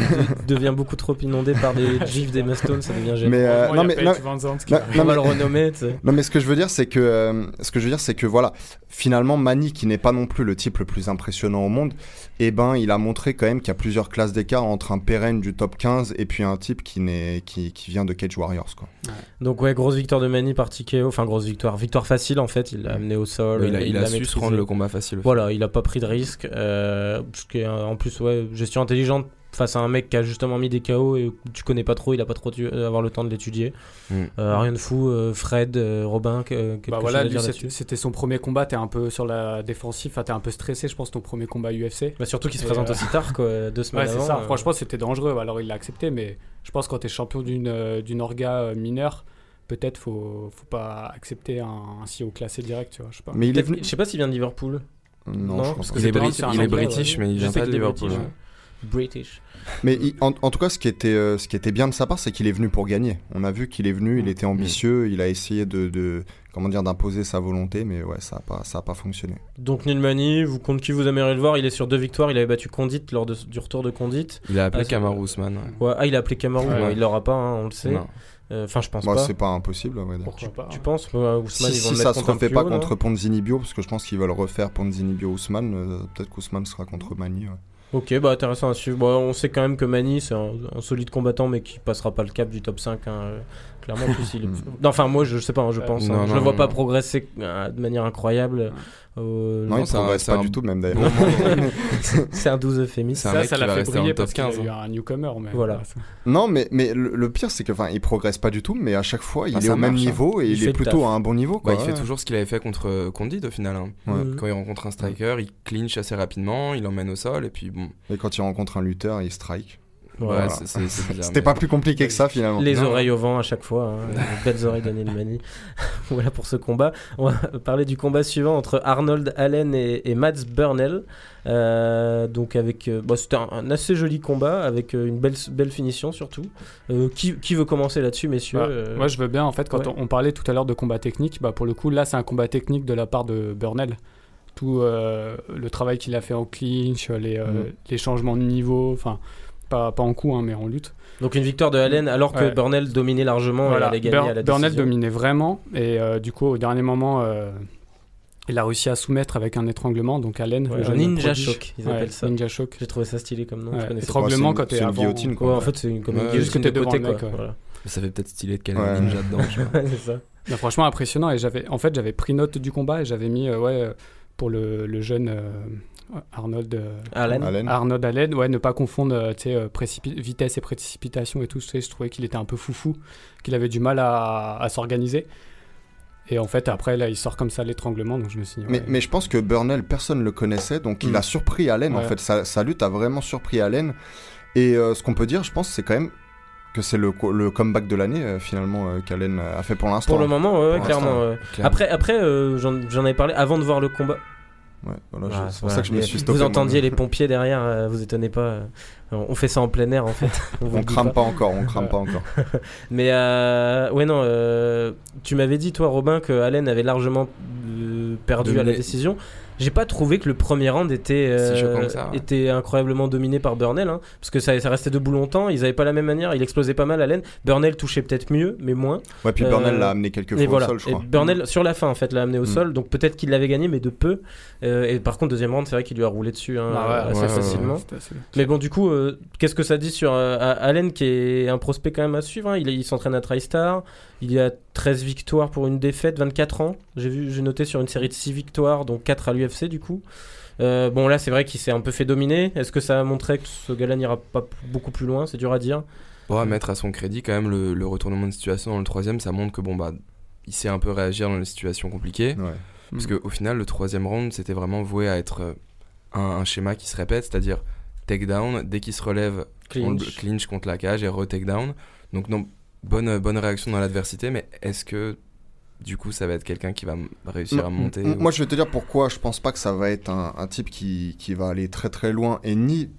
devient beaucoup trop inondé par des gifs des Stones, ça devient gênant. Mais, euh, non, il mais, non, non. On va le renommer. Non mais ce que je veux dire c'est que euh, ce que je veux dire c'est que voilà finalement Mani qui n'est pas non plus le type le plus impressionnant au monde eh ben il a montré quand même qu'il y a plusieurs classes d'écart entre un pérenne du top 15 et puis un type qui n'est qui, qui vient de Cage Warriors quoi. Donc ouais, grosse victoire de Manny par TKO, enfin grosse victoire, victoire facile en fait, il l'a amené au sol, Ouais, il a, euh, il a su maîtrisé. Le combat facile. Voilà, il a pas pris de risque, euh, euh, en plus ouais, gestion intelligente face à un mec qui a justement mis des KO et que tu connais pas trop, il a pas trop dû avoir le temps de l'étudier. Mm. Euh, rien de fou, euh, Fred, euh, Robin, euh, Bah chose voilà, c'était son premier combat, t'es un peu sur la défensive, enfin, t'es un peu stressé, je pense, ton premier combat UFC. Bah, surtout qu'il se présente euh, aussi tard, quoi, deux semaines Ouais, avant. ça, euh, franchement, c'était dangereux, alors il l'a accepté, mais je pense quand t'es champion d'une euh, d'une orga euh, mineure, peut-être faut, faut pas accepter un, un si haut classé direct, tu vois, je sais pas. Mais il est venu Je sais pas s'il vient de Liverpool. non, Non, je crois parce pas. que Il c'est est, c'est un il est british, ouais. mais il Je vient sais pas de qu'il Liverpool. british, ouais. ouais. British. Mais il- en, en tout cas, ce qui était, euh, ce qui était bien de sa part, c'est qu'il est venu pour gagner. On a vu qu'il est venu, il était ambitieux, il a essayé de, de- comment dire, d'imposer sa volonté, mais ouais, ça a pas, ça a pas fonctionné. Donc Neil Manny, vous contre qui vous aimeriez le voir? Il est sur deux victoires, il avait battu Condit lors de- du retour de Condit. Il a appelé Ah, Kamaru Usman. ouais. Ouais, ah, il a appelé Cameroun, Ouais. non, il l'aura pas, hein, on le sait. Non. Euh, Enfin, je pense Moi, pas. c'est pas impossible, à vrai dire. Pourquoi pas Tu hein. penses ouais, Ousmane, Si, ils vont si le ça se refait pas haut, contre Ponzini Bio, parce que je pense qu'ils veulent refaire Ponzini Bio Ousmane, euh, peut-être qu'Ousmane sera contre Mani. ouais. Ok, bah intéressant à suivre. Bon, on sait quand même que Mani, c'est un, un solide combattant, mais qui passera pas le cap du top 5. hein, euh, Clairement, en plus, il Non, Enfin, moi, je, je sais pas, hein, je Euh, pense. non, hein. je non, le vois non, pas non. progresser euh, de manière incroyable. Euh, Non, non, il progresse pas un du tout, même d'ailleurs. C'est un 12 euphémisme. Ça, ça l'a fait briller parce qu'il 15, a eu hein. un newcomer. Mais Voilà. Non, mais, mais le, le pire, c'est que enfin, il progresse pas du tout, mais à chaque fois, il Ah, est au même marche, hein. niveau et Il est plutôt taf. à un bon niveau. Bah, Quoi, il fait toujours ce qu'il avait fait contre Condit au final. hein. Ouais. Mhm. Quand il rencontre un striker, il clinch assez rapidement, il l'emmène au sol et puis bon. Et quand il rencontre un lutteur, il strike. Voilà. Ouais. C'était mais- pas plus compliqué que ça finalement. Les Non. oreilles au vent à chaque fois, hein. Les belles oreilles Manny. voilà pour ce combat. On va parler du combat suivant entre Arnold Allen et, et Mats Burnell. Euh, donc avec, euh, bon, c'était un, un assez joli combat avec euh, une belle, belle finition surtout. Euh, qui, qui veut commencer là-dessus, messieurs Bah, Euh, Moi, je veux bien, en fait, quand ouais. on, on parlait tout à l'heure de combat technique, bah, pour le coup, là, c'est un combat technique de la part de Burnell. Tout euh, le travail qu'il a fait en clinch, les, euh, Mhm. les changements de niveau, enfin, pas, pas en coup, hein, mais en lutte. Donc une victoire de Allen alors que Ouais. Burnell dominait largement et allait gagner Bur- à la Burnell dominait vraiment, et euh, du coup, au dernier moment, euh, il a réussi à soumettre avec un étranglement, donc Allen, Ouais, ninja choc, ils Ouais, appellent ça. Ninja choc. J'ai trouvé ça stylé comme nom. étranglement quand t'es c'est une avant. guillotine, Ouais, quoi. en fait, c'est une, comme une Ouais, guillotine juste que de t'es côté, mec, quoi. Voilà. Ça fait peut-être stylé de caler Ouais. un ninja dedans. c'est ça. Mais franchement impressionnant et j'avais en fait j'avais pris note du combat et j'avais mis euh, ouais euh, pour le, le jeune euh, Arnold euh, Allen. Allen. Arnold Allen ouais ne pas confondre euh, tu sais précipi- vitesse et précipitation et tout je trouvais qu'il était un peu foufou qu'il avait du mal à, à s'organiser et en fait après là il sort comme ça l'étranglement donc je me suis dit Mais, ouais. mais je pense que Burnell, personne ne le connaissait, donc il Mm. a surpris Allen. En fait, sa, sa lutte a vraiment surpris Allen. Et euh, ce qu'on peut dire, je pense, c'est quand même que c'est le, co- le comeback de l'année, euh, finalement, euh, qu'Allen a fait pour l'instant. Pour le moment, ouais, Pour clairement. l'instant, ouais. Clairement. Après, après euh, j'en avais parlé avant de voir le combat. Ouais, voilà, je- Ah, c'est pour ça que je me suis stoppé. Vous entendiez les pompiers derrière, euh, vous étonnez pas. euh, on fait ça en plein air en fait. On, On crame pas. pas encore, on crame pas encore. Mais euh, ouais, non, euh, tu m'avais dit, toi, Robin, que Allen avait largement euh, perdu à la décision. J'ai pas trouvé que le premier round était, euh, ça, ouais. était incroyablement dominé par Burnell, hein, parce que ça, ça restait debout longtemps, ils avaient pas la même manière, il explosait pas mal Allen. Burnell touchait peut-être mieux, mais moins. Ouais, puis Euh, Burnell l'a amené quelques fois Et voilà. au sol, je Et crois. Burnell, sur la fin, en fait, l'a amené au Mm. sol. Donc peut-être qu'il l'avait gagné, mais de peu. Euh, et par contre, deuxième round, c'est vrai qu'il lui a roulé dessus hein, Ah ouais, assez ouais, ouais, facilement. Assez- Mais bon, du coup, euh, qu'est-ce que ça dit sur euh, Allen, qui est un prospect quand même à suivre hein. Il, il s'entraîne à TriStar. Il y a 13 victoires pour une défaite, 24 ans. J'ai vu, j'ai noté sur une série de 6 victoires, dont 4 à l'UFC, du coup. Euh, bon, là, c'est vrai qu'il s'est un peu fait dominer. Est-ce que ça a montré que ce gars-là n'ira pas beaucoup plus loin? C'est dur à dire. Bon, à mettre à son crédit, quand même, le, le retournement de situation dans le troisième, ça montre que bon, bah, il sait un peu réagir dans les situations compliquées. Ouais. Parce qu'au final, le troisième round, c'était vraiment voué à être euh, un, un schéma qui se répète, c'est-à-dire takedown, dès qu'il se relève, on le Clinch. clinch contre la cage et re-takedown. Donc, non, bonne, bonne réaction dans l'adversité, mais est-ce que du coup, ça va être quelqu'un qui va réussir à monter ou- Moi, je vais te dire pourquoi je pense pas que ça va être un, un type qui, qui va aller très très loin et ni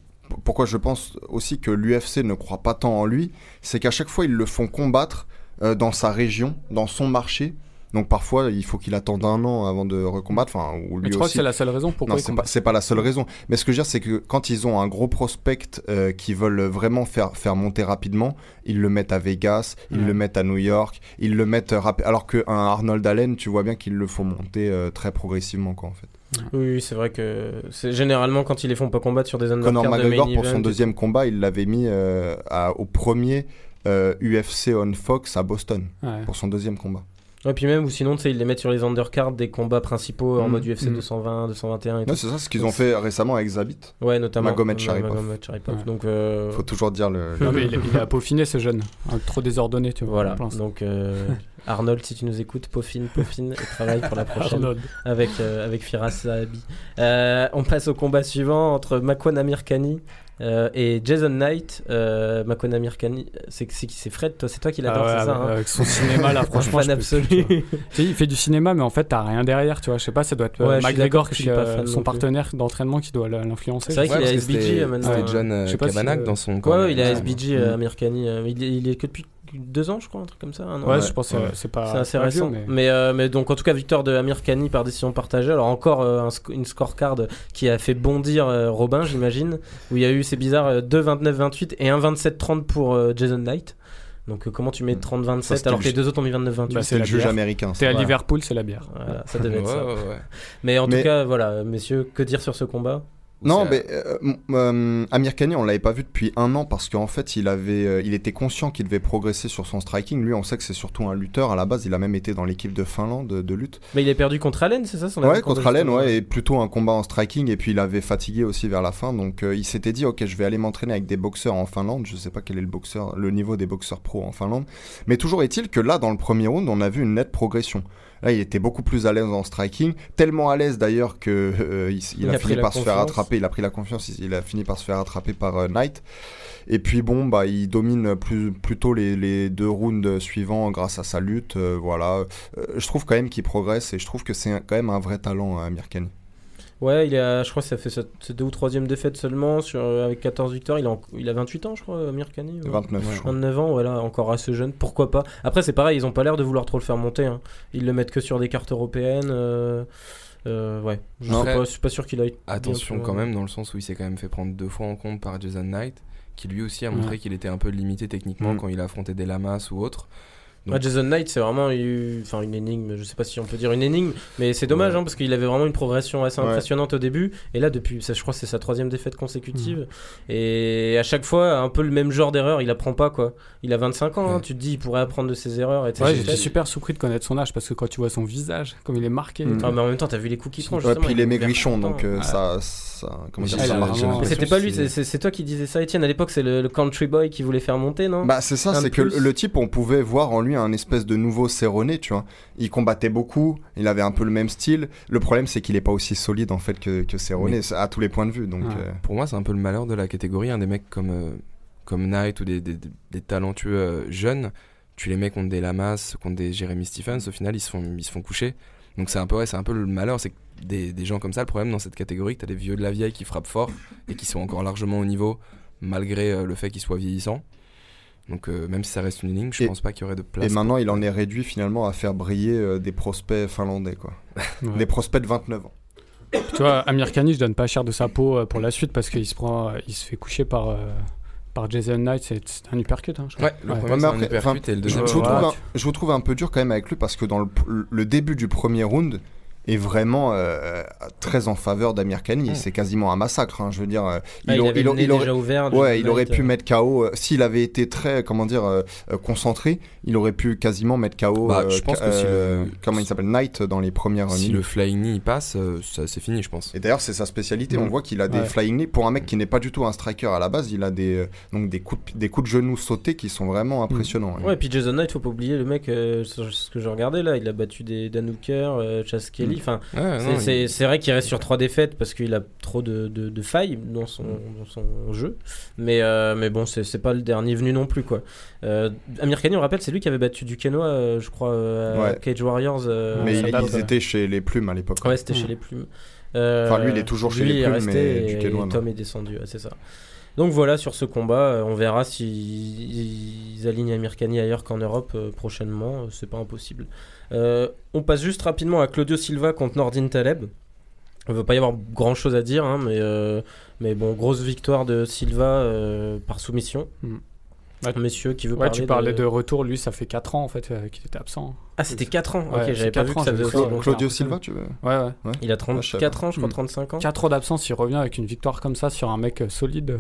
pourquoi je pense aussi que l'UFC ne croit pas tant en lui, c'est qu'à chaque fois ils le font combattre euh, dans sa région, dans son marché. Donc parfois il faut qu'il attende un an avant de recombattre, enfin ou Mais tu crois que c'est la seule raison pourquoi Non, c'est pas, c'est pas la seule raison. Mais ce que je veux dire, c'est que quand ils ont un gros prospect euh, qui veulent vraiment faire, faire monter rapidement, ils le mettent à Vegas, ils Ouais. le mettent à New York, ils le mettent euh, rapi- Alors qu'un Arnold Allen, tu vois bien qu'ils le font monter euh, très progressivement, quoi, en fait. Oui, oui, c'est vrai que c'est généralement quand ils les font pas combattre sur des undercards Conor de main McGregor, pour event son deuxième combat, il l'avait mis euh, à- au premier euh, UFC on Fox à Boston, Ouais. pour son deuxième combat. Ouais, puis même, ou sinon, tu sais, ils les mettent sur les undercards des combats principaux en Mm, mode UFC mm. 220, 221 et Non, tout. c'est ça ce qu'ils ont fait récemment avec Zabit. Ouais, notamment. Magomed Sharipov. Magomed Sharipov. Ouais. Donc, euh, Faut toujours dire le. Non, mais il, il a peaufiné ce jeune, hein, trop désordonné, tu vois. voilà. Donc, euh, Arnold, si tu nous écoutes, peaufine, peaufine et travaille pour la prochaine Arnold. avec, euh, avec Firas Zahabi. Euh, on passe au combat suivant entre Makwan Amirkani euh, et Jason Knight. Euh, Makwan Amirkani, c'est c'est qui C'est Fred, toi, c'est toi qui l'adore, Ah ouais, c'est ça avec- hein avec son cinéma là, franchement. Fan absolu. plus, il fait du cinéma, mais en fait, t'as rien derrière, tu vois. Je sais pas, ça doit être euh, Ouais, McGregor, qui, euh, son partenaire d'entraînement, qui doit l'influencer. C'est vrai qu'il Ouais, est SBG, maintenant. C'était. John Je sais pas si, Kavanagh euh, dans son Ouais, corps. ouais, il est. SBG, est, il est que depuis deux ans, je crois, un truc comme ça. un an. Ouais, Ouais. je pense que Ouais. c'est pas. C'est assez pas récent. vieux, mais... mais- euh, mais donc, en tout cas, victoire de Amir Khani par décision partagée. Alors, encore euh, un sc- une scorecard qui a fait bondir euh, Robin, j'imagine. Où il y a eu, c'est bizarre, euh, 2 29-28 et 1 27-30 pour euh, Jason Knight. Donc, euh, comment tu mets Ça, 30-27 c'était alors que les deux autres ont mis 29-28 Bah, C'est la le juge bière. américain. T'es à Voilà. Liverpool, c'est la bière. Voilà, ça devait être ça. ouais, ouais. Mais en Mais- tout cas, voilà, messieurs, que dire sur ce combat? Non, C'est- mais euh, euh, Amir Khani, on l'avait pas vu depuis un an parce qu'en fait, il avait, euh, il était conscient qu'il devait progresser sur son striking. Lui, on sait que c'est surtout un lutteur. À la base, il a même été dans l'équipe de Finlande de, de lutte. Mais il est perdu contre Allen, c'est ça son Ouais, contre Allen, ouais, et plutôt un combat en striking. Et puis, il avait fatigué aussi vers la fin. Donc, euh, il s'était dit, ok, je vais aller m'entraîner avec des boxeurs en Finlande. Je sais pas quel est le boxeur, le niveau des boxeurs pro en Finlande. Mais toujours est-il que là, dans le premier round, on a vu une nette progression. Là, il était beaucoup plus à l'aise en striking, tellement à l'aise d'ailleurs que euh, il, il Il a, fini par se faire attraper. Il a pris la confiance. Il, il a fini par se faire attraper par euh, Knight. Et puis bon, bah, il domine plus, plutôt les, les deux rounds suivants grâce à sa lutte. euh, voilà. Je trouve quand même qu'il progresse et je trouve que c'est quand même un vrai talent, hein, Amir Khan. Ouais, il a, je crois que ça fait sa deux ou troisième défaite seulement sur, euh, avec 14 victoires. Il a, il a 28 ans, je crois, Khani. ouais. 29, je crois. 29 ans, voilà, encore assez jeune, pourquoi pas. Après, c'est pareil, ils ont pas l'air de vouloir trop le faire monter. hein. Ils le mettent que sur des cartes européennes. euh, euh, ouais, je sais pas, je suis pas sûr qu'il aille. Attention quand même, dans le sens où il s'est quand même fait prendre deux fois en compte par Jason Knight, qui lui aussi a montré Ouais. qu'il était un peu limité techniquement Mm. quand il a affronté des lamas ou autres. Donc- Ouais, Jason Knight, c'est vraiment eu- enfin, une énigme, je sais pas si on peut dire une énigme, mais c'est dommage Ouais. hein, parce qu'il avait vraiment une progression assez Ouais. impressionnante au début. Et là, depuis, ça, je crois que c'est sa troisième défaite consécutive. Et à chaque fois, un peu le même genre d'erreur, il apprend pas quoi. Il a 25 ans, hein, tu te dis, il pourrait apprendre de ses erreurs. Et j'étais super surpris de connaître son âge parce que quand tu vois son visage, comme il est marqué. Mm. Ah, mais en même temps, t'as vu les coups qu'il prend Ouais, puis il est maigrichon, donc euh, Ouais. ça, ça. Comment dire c'était pas lui, c'est- toi qui disais ça, Etienne. À l'époque, c'est le, country boy qui voulait faire monter, non? Bah c'est ça, c'est que le type, on pouvait voir en lui un espèce de nouveau Cerrone, tu vois. Il combattait beaucoup, il avait un peu le même style. Le problème, c'est qu'il est pas aussi solide en fait que, que Cerrone, Mais- à tous les points de vue. Donc euh, Pour moi, c'est un peu le malheur de la catégorie. Un des mecs comme, euh, comme Knight ou des, des, des- des talentueux euh, jeunes, tu les mets contre des Lamas, contre des Jeremy Stephens, au final, ils se font, ils se font coucher. Donc c'est un peu, ouais, un peu le malheur, c'est que des, des gens comme ça, le problème dans cette catégorie, que tu as des vieux de la vieille qui frappent fort et qui sont encore largement au niveau, malgré euh, le fait qu'ils soient vieillissants. Donc euh, même si ça reste une énigme, je Et- pense pas qu'il y aurait de place. Et pour- maintenant, il en est réduit finalement à faire briller euh, des prospects finlandais, quoi. Ouais. Des prospects de 29 ans. Tu vois, Amir je donne pas cher de sa peau euh, pour la suite parce qu'il se prend, euh, il se fait coucher par, euh, par Jason Knight. C'est un uppercut, hein, je crois. Ouais, le Ouais. premier un après, uppercut et le Je, deuxième je vous un trouve un, je vous trouve un peu dur quand même avec lui parce que dans le, le début du premier round est vraiment euh, très en faveur d'Amir Khani. Mm. C'est quasiment un massacre. hein. Je veux dire, euh, il, avait aurait, déjà ouvert. ouais, il aurait pu euh, mettre KO. euh, S'il avait été très, comment dire, concentré, il aurait pu quasiment mettre KO. Bah, je pense que si euh, le- comment il s'appelle Knight dans les premières Si minutes. le flying knee passe, euh, ça c'est fini, je pense. Et d'ailleurs, c'est sa spécialité. Mm. On voit qu'il a des Ouais. flying knees. Pour un mec qui n'est pas du tout un striker à la base, il a des, donc des, coups de, des coups de genoux sautés qui sont vraiment impressionnants. Ouais, et puis Jason Knight, faut pas oublier le mec, euh, ce que je regardais là, il a battu des Dan Hooker, Mm. Enfin, c'est- il- vrai qu'il reste sur trois défaites parce qu'il a trop de, de, de failles dans son, dans son jeu. Mais, euh, mais bon, c'est pas le dernier venu non plus quoi. Euh, Amir Khan, on rappelle, c'est lui qui avait battu du Kenoa, euh, je crois, euh, à Ouais. Cage Warriors. Mais ça ils, date, ils ouais. étaient chez les plumes à l'époque. Ouais, c'était Mm. chez les plumes. Enfin, lui, il est toujours chez les il plumes, mais et, du Kenoa, et non. Tom est descendu, c'est ça. Donc voilà, sur ce combat, on verra s'ils ils alignent Amir Khani ailleurs qu'en Europe prochainement, c'est pas impossible. Euh, on passe juste rapidement à Claudio Silva contre Nordin Taleb. Il ne va pas y avoir grand chose à dire, hein, mais, euh, mais bon, grosse victoire de Silva euh, par soumission. Mm. Ouais. Messieurs, qui veut Ouais, parler tu parlais de... retour. Lui, ça fait 4 ans en fait euh, qu'il était absent. Ah, c'était 4 ans Ouais, Ok, j'avais pas vu que ça faisait aussi longtemps. Claudio Silva, tu veux Ouais, ouais. Il a Ah, je savais 34 ans, je crois, Mm. 35 ans. 4 ans d'absence, il revient avec une victoire comme ça sur un mec euh, solide.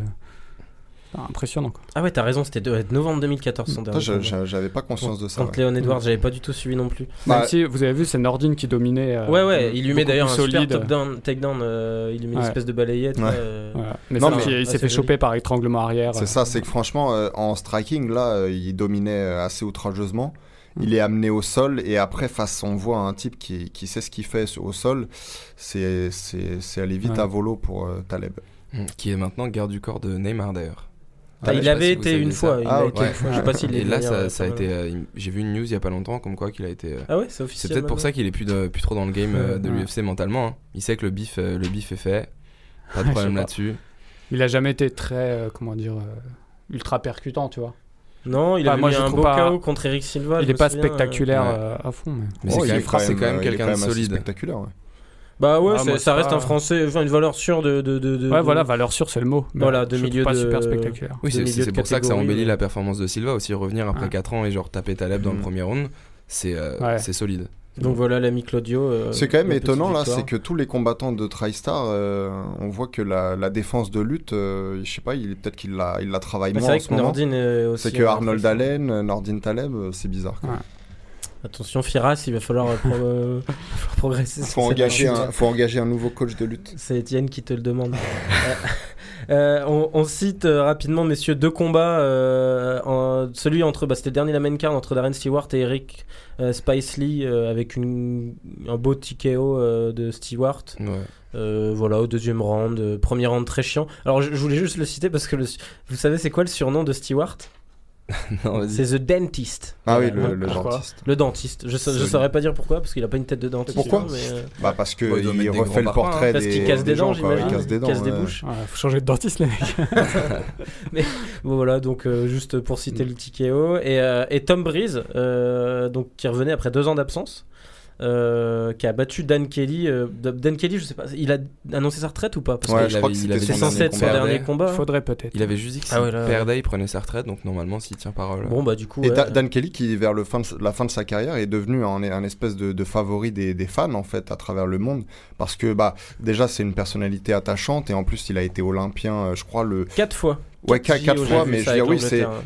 Impressionnant quoi. Ah ouais, t'as raison, c'était de- novembre 2014 son dernier J'avais pas conscience de ça. Contre ouais. Léon Edwards, j'avais pas du tout suivi non plus. Bah, Même si vous avez vu, c'est Nordin qui dominait. euh, ouais, ouais, il lui met d'ailleurs un plus super solide. takedown, takedown euh, il lui met une espèce de balayette. Ouais. là, euh. Mais Non, il Ah, s'est c'est fait joli. choper par étranglement arrière. C'est euh, ça, c'est que franchement, euh, en striking, là, euh, il dominait assez outrageusement. Il est amené au sol et après, face, on voit un type qui, qui sait ce qu'il fait au sol. C'est c'est- c'est aller vite Ouais. à volo pour euh, Taleb. Mm, Qui est maintenant garde du corps de Neymar d'ailleurs. Ah, il avait si vous été une ça. fois, il Ah, a été une fois, je sais pas s'il est Et là, de ça, a euh, été. euh, J'ai vu une news il y a pas longtemps comme quoi qu'il a été. euh, Ah ouais, c'est C'est officiel. peut-être pour ça qu'il est plus, de- plus trop dans le game euh, de Ouais. l'UFC mentalement. hein. Il sait que le bif, euh, le bif est fait. Pas de problème là-dessus. Il a jamais été très, euh, comment dire, euh, ultra percutant, tu vois. Non, il a eu un beau pas- KO contre Eric Silva. il je est me pas souviens, euh, spectaculaire ouais. euh, à fond. Mais... Mais Oh, c'est quand même, c'est euh, quelqu'un quand de solide. spectaculaire. Bah ouais, Ah, moi, ça reste pas- un français, enfin une valeur sûre de. de, de, de- Ouais, de- voilà, valeur sûre, c'est le mot. Mais Voilà, de milieu pas de- super spectaculaire. Oui, c'est pour ça que ça embellit la performance de Silva aussi. Revenir après Ouais. 4 ans et genre taper Taleb dans le Mm. premier round, c'est euh, Ouais. c'est solide. Donc voilà l'ami Claudio. euh, C'est quand même étonnant là, c'est que tous les combattants de TriStar, euh, on voit que la, la défense de lutte, euh, je sais pas, il peut-être qu'il la, il la travaille Bah, moins c'est vrai en ce que moment. Nordin est aussi. C'est que Arnold. Allen, euh, Nordin Taleb, euh, c'est bizarre. quoi. Ouais. Attention, Firas, il va falloir, euh, pro- euh, progresser. Faut engager, un, faut engager un nouveau coach de lutte. C'est Étienne qui te le demande. Euh, on, on cite euh, rapidement, messieurs, deux combats. euh, en- celui entre, bah, c'était le dernier la main card entre Darren Stewart et Eric euh, Spicely euh, avec une, un beau TKO euh, de Stewart. Ouais. Euh, voilà, au deuxième round, euh, premier round très chiant. Alors je, je voulais juste le citer parce que le, vous savez c'est quoi le surnom de Stewart? C'est The Dentist. Ah oui, le, dentiste. Le dentiste. Je, sa- je saurais pas dire pourquoi parce qu'il a pas une tête de dentiste. Pourquoi hein, mais, euh, Bah parce que Bon, il doit il mettre des refait le parpaings, portrait parce des, qu'il casse des, dents, gens, quoi. j'imagine. Il casse des dents. casse des ouais. bouches. Ouais, faut changer de dentiste, les mecs. Bon, voilà, donc euh, juste pour citer Mm. le TKO. Et, euh, et Tom Breeze, euh, donc, qui revenait après deux ans d'absence, euh, qui a battu Dan Kelly. euh, Dan Kelly, je sais pas, il a annoncé sa retraite ou pas? Parce Ouais, que je crois avait- que c'était censé être son dernier combat. Faudrait peut-être. Il avait juste dit que Ah s'il ouais, là, perdait, il prenait sa retraite. Donc normalement, s'il tient parole. Bon, bah, du coup. Et ouais. Da- Dan Kelly, qui vers le fin de, la fin de sa carrière est devenu un, un espèce de, de favori des, des fans en fait à travers le monde, parce que bah déjà c'est une personnalité attachante et en plus il a été olympien, euh, je crois le Quatre fois. Ouais quatre, quatre fois, mais je veux dire oui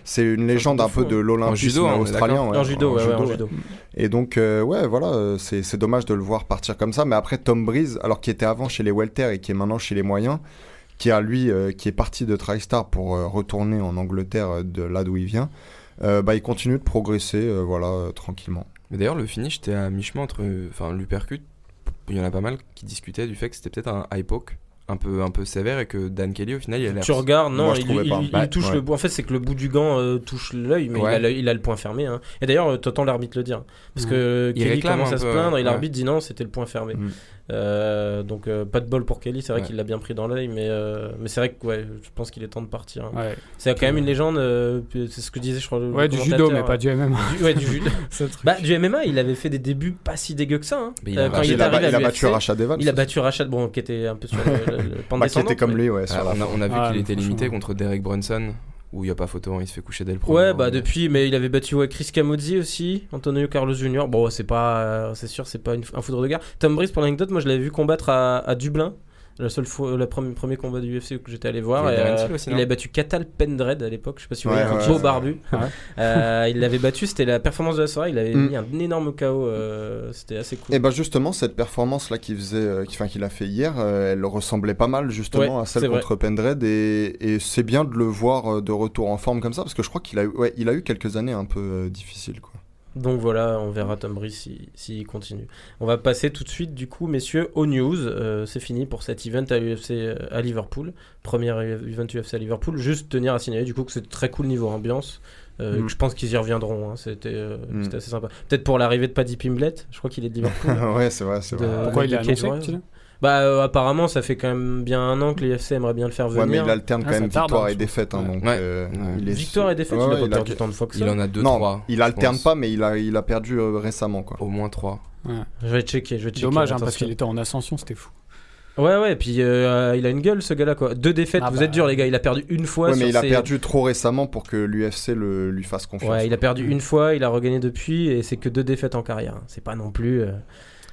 c'est une légende de un peu de hein. l'olympisme australien. en judo, en judo. Et donc, euh, ouais, voilà, euh, c'est dommage de le voir partir comme ça. Mais après, Tom Breeze, alors qui était avant chez les Welter et qui est maintenant chez les moyens, qui a lui, euh, qui est parti de TriStar pour euh, retourner en Angleterre de là d'où il vient, bah, il continue de progresser, voilà, tranquillement. Mais d'ailleurs, le finish était à mi-chemin entre. Enfin, l'uppercut. Il y en a pas mal qui discutaient du fait que c'était peut-être un high poke un peu, un peu sévère et que Dan Kelly, au final, il a l'air. Tu regardes, non, Moi, il, Bah, touche ouais. le bout. En fait, c'est que le bout du gant euh, touche l'œil, mais Ouais. il, a l'œil- il a le point fermé. hein. Et d'ailleurs, euh, t'entends l'arbitre le dire. Parce que Il Kelly commence à se plaindre et l'arbitre dit non, c'était le point fermé. Mm. Euh, donc euh, pas de bol pour Kelly, c'est vrai Ouais. qu'il l'a bien pris dans l'œil, mais, euh, mais c'est vrai que ouais, je pense qu'il est temps de partir. hein. Ouais, C'est quand même une légende, euh, c'est ce que disait je crois. le Ouais, du judo, mais pas du MMA. Du- ouais, du judo. Bah, du MMA, il avait fait des débuts pas si dégueux que ça. hein. Mais il a Euh, quand battu- il il, est a, arrivé il à a battu Rashad Evans. Il a battu Rachad, bon, qui était un peu sur le, le, le Bah, qui était comme mais- lui, ouais. sur Ah, la on, a, fin. on a vu Ah, qu'il était limité contre Derek Brunson, où il n'y a pas photo, hein, il se fait coucher dès le premier Ouais, bah depuis, mais il avait battu ouais, Chris Camozzi aussi, Antonio Carlos Jr. Bon, c'est pas, euh, c'est sûr, c'est pas une- un foudre de guerre. Tom Breeze, pour l'anecdote, moi je l'avais vu combattre à, à Dublin. Seule fois, le premier, premier combat du UFC que j'étais allé voir. Il et, euh, aussi, il avait battu Catal Pendred à l'époque, je sais pas si vous Ouais, voyez, un ouais, beau barbu. Ouais. Euh, il l'avait battu, c'était la performance de la soirée, il avait Mm. mis un énorme KO, euh, c'était assez cool. Et bah justement cette performance là qu'il faisait, euh, qu'il enfin, qu'il a fait hier, elle ressemblait pas mal justement Ouais, à celle vrai. contre Pendred et, et c'est bien de le voir de retour en forme comme ça parce que je crois qu'il a, eu- ouais, il a eu quelques années un peu euh, difficiles quoi. Donc voilà, on verra Tom Breeze s'il si, continue. On va passer tout de suite, du coup, messieurs, aux news. Euh, c'est fini pour cet event à UFC euh, à Liverpool. Premier event UFC à Liverpool. Juste tenir à signaler, du coup, que c'est très cool niveau ambiance. Euh, Mm. que Je pense qu'ils y reviendront. hein. C'était euh, Mm. c'était assez sympa. Peut-être pour l'arrivée de Paddy Pimblett. Je crois qu'il est de Liverpool. ouais c'est vrai c'est De- vrai. Pourquoi il est annoncé bah, euh, apparemment, ça fait quand même bien un an que l'UFC aimerait bien le faire Ouais mais venir. il alterne quand Ah, même tarde, victoire hein, et défaite hein, donc euh, Ouais. il est Victoire et défaite, Ouais, il a pas il a- perdu tant de fois que ça. Il en a deux, non trois. il alterne pense. pas mais il a il a perdu euh, récemment quoi. Au moins trois. Je vais checker, je vais checker. Dommage, hein, parce qu'il était en ascension, c'était fou. Ouais, ouais, puis euh, il a une gueule ce gars-là quoi. Deux défaites, Ah vous bah. êtes dur les gars, il a perdu une fois. Ouais mais il a perdu trop récemment pour que l'UFC le lui fasse confiance. Ouais, il a quoi. perdu une fois, il a regagné depuis et c'est que deux défaites en carrière. hein. C'est pas non plus. euh,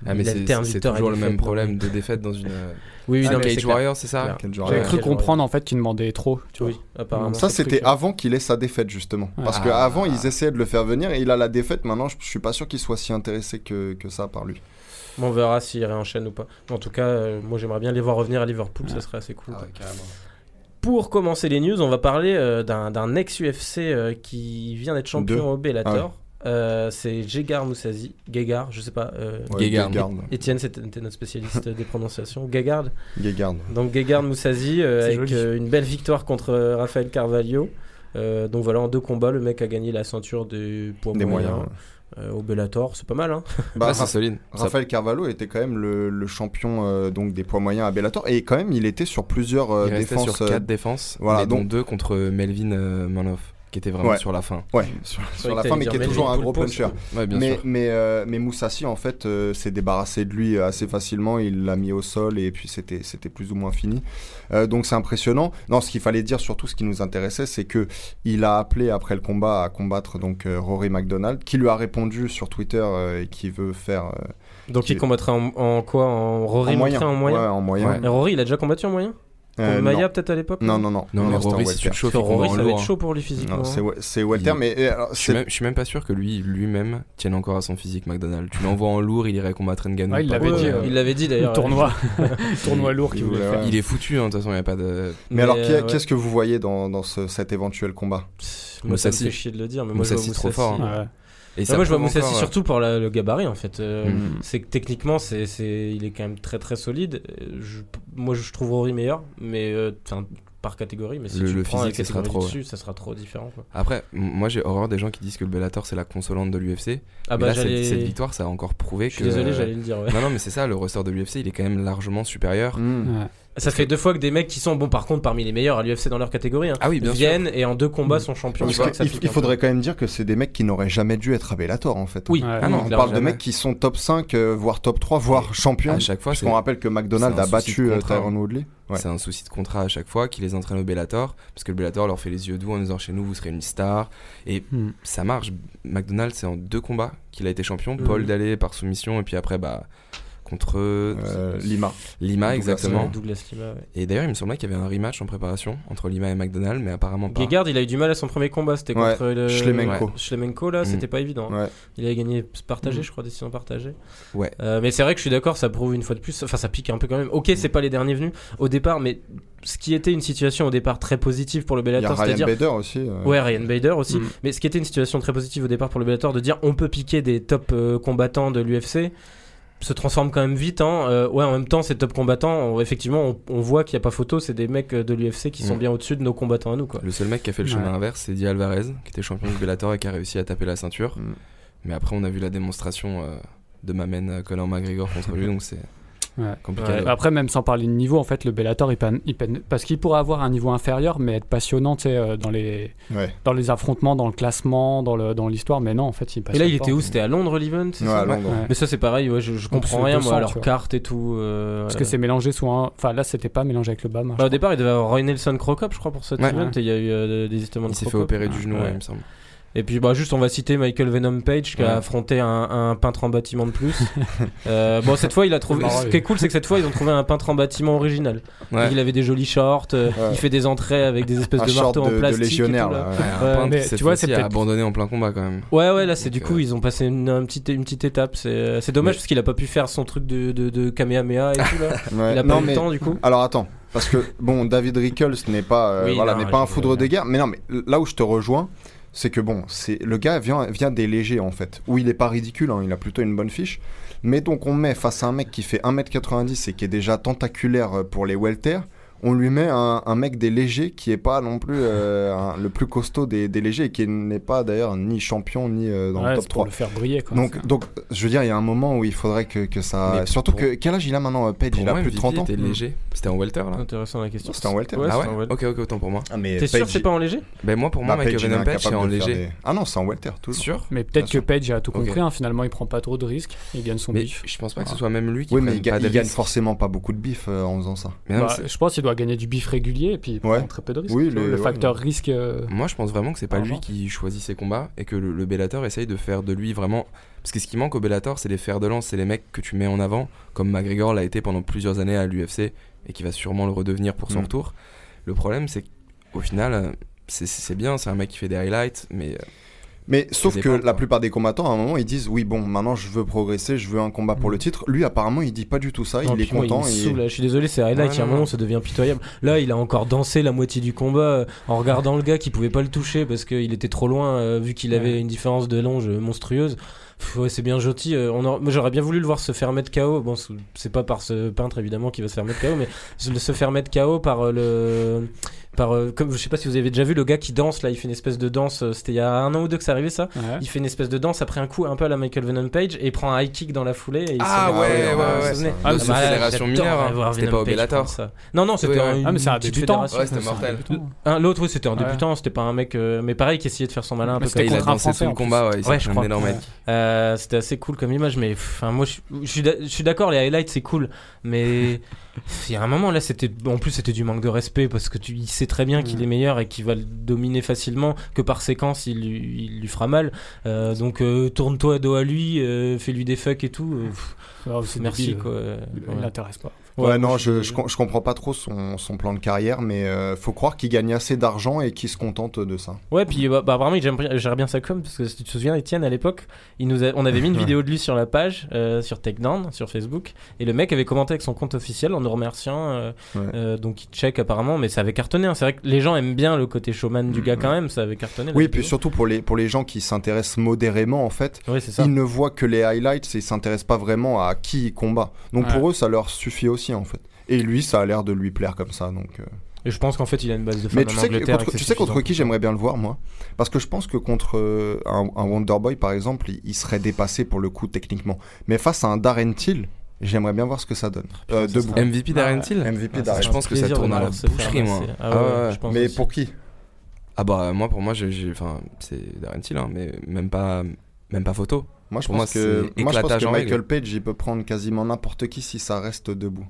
Ah, mais il c'est toujours le même problème de défaite dans une. Oui, oui, Ah, non, Cage. Warrior, c'est ça J'avais cru comprendre en fait qu'il demandait trop, tu vois. Oui, apparemment. Ça, c'était avant qu'il ait sa défaite, justement. Ouais. Parce Ah. qu'avant, ils essayaient de le faire venir et il a la défaite. Maintenant, je, je suis pas sûr qu'il soit si intéressé que, que ça par lui. Bon, on verra s'il réenchaîne ou pas. En tout cas, euh, moi j'aimerais bien les voir revenir à Liverpool, ça serait assez cool. Ah quoi. ouais, carrément. Pour commencer les news, on va parler euh, d'un d'un ex-UFC euh, qui vient d'être champion Deux. au Bellator. Euh, c'est Gegard Moussazi. Gegard, je sais pas. euh, Ouais, Gegard. Gegard. Étienne, c'était c'était notre spécialiste des prononciations. Gegard. Gegard. Donc Gegard Moussazi euh, avec euh, une belle victoire contre euh, Rafael Carvalho. Euh, donc voilà, en deux combats, le mec a gagné la ceinture des poids Des moyens, moyens. euh, au Bellator. C'est pas mal, hein Bah, c'est Ra- solide. Raphaël Carvalho était quand même le, le champion euh, donc des poids moyens à Bellator et quand même il était sur plusieurs euh, Il défenses. sur euh, 4 défenses, voilà, mais dont donc- 2 contre Melvin euh, Manoff, qui était vraiment Ouais. sur la fin. ouais, sur, sur la fin, mais qui est toujours un gros puncher. Ouais, bien mais sûr. mais, euh, mais Moussassi en fait euh, s'est débarrassé de lui assez facilement. Il l'a mis au sol et puis c'était c'était plus ou moins fini. Euh, donc c'est impressionnant. Non, ce qu'il fallait dire surtout, ce qui nous intéressait, c'est que il a appelé après le combat à combattre donc euh, Rory McDonald, qui lui a répondu sur Twitter euh, et qui veut faire euh, Donc il combattrait en, en quoi? En Rory en moyen. en moyen? Ouais, en moyen. Et Rory, il a déjà combattu en moyen? Euh, Maya non. peut-être à l'époque non, non, non, Non, en Rory, il combat Rory, ça va être chaud pour lui physiquement. Non, c'est c'est Il- mais euh, Je suis, c'est- même, je suis même pas sûr que lui, lui-même, tienne encore à son physique McDonald. Tu l'envoies en lourd, il irait combattre Ngannou. Ouais, il l'avait dit, euh, Il l'avait dit Le d'ailleurs. tournoi, tournoi lourd qu'il il voulait faire. Il est foutu, hein, de toute façon, il n'y a pas de. Mais, alors, qu'est-ce que vous voyez dans, dans ce- cet éventuel combat? Moi, ça me Moussassi. fait chier de le dire, mais moi je trop fort, hein. Ouais. Et Ouais, ça moi je vois prouve Moussassi encore, euh, surtout pour la- le gabarit en fait. Euh, Mhm. C'est que techniquement, c'est, c'est, il est quand même très très solide. Euh, Je- moi je trouve Rory meilleur, mais euh, enfin, par catégorie. Mais si Le- tu le prends la physique, ça sera catégorie trop, dessus, ça sera trop différent. Quoi. Après, m- moi j'ai horreur des gens qui disent que le Bellator c'est la consolante de l'UFC. Ah mais bah là, cette, victoire, ça a encore prouvé Je suis que. désolé, j'allais le dire. ouais. Non, non, mais c'est ça, le ressort de l'UFC, il est quand même largement supérieur. Ouais. Ça fait deux fois que des mecs qui sont bon par contre parmi les meilleurs à l'UFC dans leur catégorie hein, Ah oui, bien viennent et en deux combats sont champions. Parce que il, faudrait quand même dire que c'est des mecs qui n'auraient jamais dû être à Bellator en fait. Oui. Ah non, on parle de mecs qui sont top 5, euh, voire top 3, voire champions. À chaque fois, c'est Puisqu'on rappelle que McDonald a souci battu de euh, contrat, Tyron Woodley. Ouais. c'est un souci de contrat à chaque fois qui les entraîne au Bellator. Parce que le Bellator leur fait les yeux doux en disant chez nous, vous serez une star. Et Hmm. ça marche. McDonald, c'est en deux combats qu'il a été champion. Paul Dallet par soumission, et puis après, bah. Contre Euh, Lima. Lima, Douglas exactement. Douglas Lima. ouais. Et d'ailleurs, il me semblait qu'il y avait un rematch en préparation entre Lima et McDonald, mais apparemment pas. Gegard, il a eu du mal à son premier combat, c'était Ouais, contre le Schlemenko. Ouais, Schlemenko, là, Mm. c'était pas évident. hein. Ouais. Il avait gagné partagé, Mm. je crois, décision partagée. Ouais. Euh, mais c'est vrai que je suis d'accord, ça prouve une fois de plus. Enfin, ça pique un peu quand même. Ok, c'est pas les derniers venus au départ, mais ce qui était une situation au départ très positive pour le a Bellator, Ryan c'est-à-dire. Bader aussi. euh. Ouais, Ryan Bader aussi. Mm. Mais ce qui était une situation très positive au départ pour le Bellator, de dire on peut piquer des top euh, combattants de l'UFC, se transforme quand même vite. Hein. Euh, ouais, en même temps, ces top combattants, on- effectivement, on, on voit qu'il n'y a pas photo, c'est des mecs euh, de l'UFC qui sont Mm. bien au-dessus de nos combattants à nous. Quoi. Le seul mec qui a fait le Ouais. chemin inverse, c'est Di Alvarez, qui était champion du Bellator et qui a réussi à taper la ceinture. Mm. Mais après, on a vu la démonstration euh, de Mamen Conor McGregor contre lui, donc c'est Ouais. compliqué. Ouais. Après, même sans parler de niveau, en fait, le Bellator, il peine, il peine- parce qu'il pourrait avoir un niveau inférieur, mais être passionnant, tu sais, euh, dans les, Ouais. dans les affrontements, dans le classement, dans le, dans l'histoire. Mais non, en fait, il passe. Et là, il était où? C'était à Londres l'event c'est Ouais, ça? à Londres. Mais ça, c'est pareil, ouais, je, je comprends rien, 200, moi, à tu leur vois. carte et tout. euh, Parce que c'est mélangé sous un. Enfin, là, c'était pas mélangé avec le BAM. Bah, au départ, il devait avoir Roy Nelson Crocop, je crois, pour cet Ouais. event, et il y a eu euh, des de Il s'est fait opérer du genou, il me semble. Et puis, bah, juste, on va citer Michael Venom Page qui Ouais. a affronté un, un peintre en bâtiment de plus. Euh, bon, cette fois, il a trouvé. Marrant, Ce qui est cool, c'est que cette fois, ils ont trouvé un peintre en bâtiment original. Ouais. Il avait des jolis shorts, euh, Ouais. il fait des entrées avec des espèces Un de short marteaux de, en de plastique. et légionnaire, tout, là. là. ouais. Un Ouais, peintre mais tu vois, c'est abandonné en plein combat quand même. Ouais, ouais, là, c'est du coup, euh, ils ont passé une, un petit- une petite étape. C'est dommage Mais- parce qu'il a pas pu faire son truc de, de, de Kamehameha et tout là. Ouais. Il a Non, pas eu mais- le temps du coup. Alors attends, parce que bon, David Rickles n'est pas, euh, Oui, voilà, n'est pas un foudre de guerre, mais non, mais là où je te rejoins, c'est que bon, c'est le gars vient, vient des légers en fait, où il est pas ridicule, hein, il a plutôt une bonne fiche, mais donc on met face à un mec qui fait 1m90 et qui est déjà tentaculaire euh, pour les welter. On lui met un, un mec des légers qui est pas non plus euh, un- le plus costaud des, des légers et qui n'est pas d'ailleurs ni champion ni euh, dans Ouais, le top c'est pour 3. le faire briller. Quoi. Donc, donc, je veux dire, il y a un moment où il faudrait que, que ça. Mais Surtout pour- que. Quel âge il a maintenant, euh, Page Pour Il a moi, plus de MVP 30 ans? était léger. C'était en welter là. Intéressant la question. C'était en welter Ouais, ah ouais c'était en welter. Ok, ok, autant pour moi. Ah, mais T'es sûr que c'est pas en léger? Ben moi, pour moi, bah, Michael Page, Venom c'est en léger. des- Ah non, c'est en welter, toujours. Sûr? Mais peut-être que Page a tout compris. hein, finalement, il prend pas trop de risques. Il gagne son bif. je pense pas que ce soit même lui qui Oui, mais il, gagne forcément pas beaucoup de bif en faisant ça. Bah, je pense qu'il doit gagner du bif régulier et puis il prend Ouais. très peu de risques. Oui, le ouais, facteur risque. euh, Moi, je pense vraiment que c'est pas lui qui choisit ses combats et que le, le Bellator essaye de faire de lui vraiment. Parce que ce qui manque au Bellator, c'est les fers de lance, c'est les mecs que tu mets en avant, comme McGregor l'a été pendant plusieurs années à l'UFC et qui va sûrement le redevenir pour son Mm. retour. Le problème, c'est qu'au final, euh, c'est- c'est bien, c'est un mec qui fait des highlights, mais euh, Mais sauf que la plupart des combattants, à un moment, ils disent Oui, bon, maintenant je veux progresser, je veux un combat pour Mm. le titre. Lui, apparemment, il dit pas du tout ça. Non, il est content. me et-. Je suis désolé, c'est highlight. Il y a un moment, ça devient pitoyable. Là, il a encore dansé la moitié du combat euh, en regardant le gars qui pouvait pas le toucher parce qu'il était trop loin, euh, vu qu'il avait Ouais. une différence de longe monstrueuse. Ouais, c'est bien joli. euh, on j'aurais bien voulu le voir se faire mettre KO. Bon, c'est- pas par ce peintre évidemment qui va se faire mettre KO, mais se se faire mettre KO par euh, le. Par, euh, comme, je sais pas si vous avez déjà vu le gars qui danse là, il fait une espèce de danse. euh, C'était il y a un an ou deux que ça arrivait ça. ouais. Il fait une espèce de danse après un coup un peu à la Michael Venom Page et il prend un high kick dans la foulée. Et il Ah se met- ouais, ouais, vous ouais. vous souvenez Ah, de mais ce bah, fédération mineure, hein. c'était Venom pas Page Bellator. prendre ça. Non, non, c'était Oui, ouais. un- une Ah, mais c'est un petite débutant. fédération. Ouais, c'était C'est mortel. Un- L'autre, oui, c'était un Ouais. débutant, c'était pas un mec, euh, mais pareil, qui essayait de faire son malin un Mais peu c'était comme il a contre un dansé Français, tout en le plus. combat, ouais, il s'est Ouais, je un crois. énorme Ouais. mec. Euh, c'était assez cool comme image, mais enfin, moi, je, je suis d'a- je suis d'accord, les highlights c'est cool, mais il y a un moment là, c'était, en plus, c'était du manque de respect parce que tu, il sait très bien qu'il Ouais. est meilleur et qu'il va le dominer facilement, que par séquence il, lui- il lui fera mal. Euh, donc euh, tourne-toi dos à lui, euh, fais-lui des fuck et tout. pff, Ah, merci débile. quoi. Il Ouais. l'intéresse pas. Ouais, Ouais, non, je, je, com- je comprends pas trop son, son plan de carrière, mais euh, faut croire qu'il gagne assez d'argent et qu'il se contente de ça. Ouais, puis bah, bah, apparemment, il gère bien- sa com parce que si tu te souviens, Étienne, à l'époque, il nous a- on avait mis une vidéo de lui sur la page, euh, sur Takedown, sur Facebook, et le mec avait commenté avec son compte officiel en nous remerciant. euh, Ouais. euh, donc il check apparemment, mais ça avait cartonné. hein. C'est vrai que les gens aiment bien le côté showman du gars Mhm. quand même, ça avait cartonné. Oui, vidéo. puis surtout pour les, pour les gens qui s'intéressent modérément, en fait, ils ne voient que les highlights et ils s'intéressent pas vraiment à qui il combat. Donc Ouais. pour eux, ça leur suffit aussi, en fait. Et lui, ça a l'air de lui plaire comme ça. Donc, euh. Et je pense qu'en fait, il a une base de fans Mais en tu sais, Angleterre. contre, tu sais qui j'aimerais bien le voir, moi? Parce que je pense que contre euh, un, un Wonderboy, par exemple, il, il serait dépassé pour le coup techniquement. Mais face à un Darren Till, j'aimerais bien voir ce que ça donne. Euh, ça debout. MVP Darren Ouais. Till MVP. Darren. je pense que ça tourne à la boucherie, moi. Ah Ah ouais, ouais. Mais aussi. pour qui? Ah bah moi pour moi j'ai j'ai- enfin c'est Darren Till hein, mais même pas même pas photo. Moi, je Pour pense moi, que, moi, je pense que Michael règle. Page, il peut prendre quasiment n'importe qui si ça reste debout.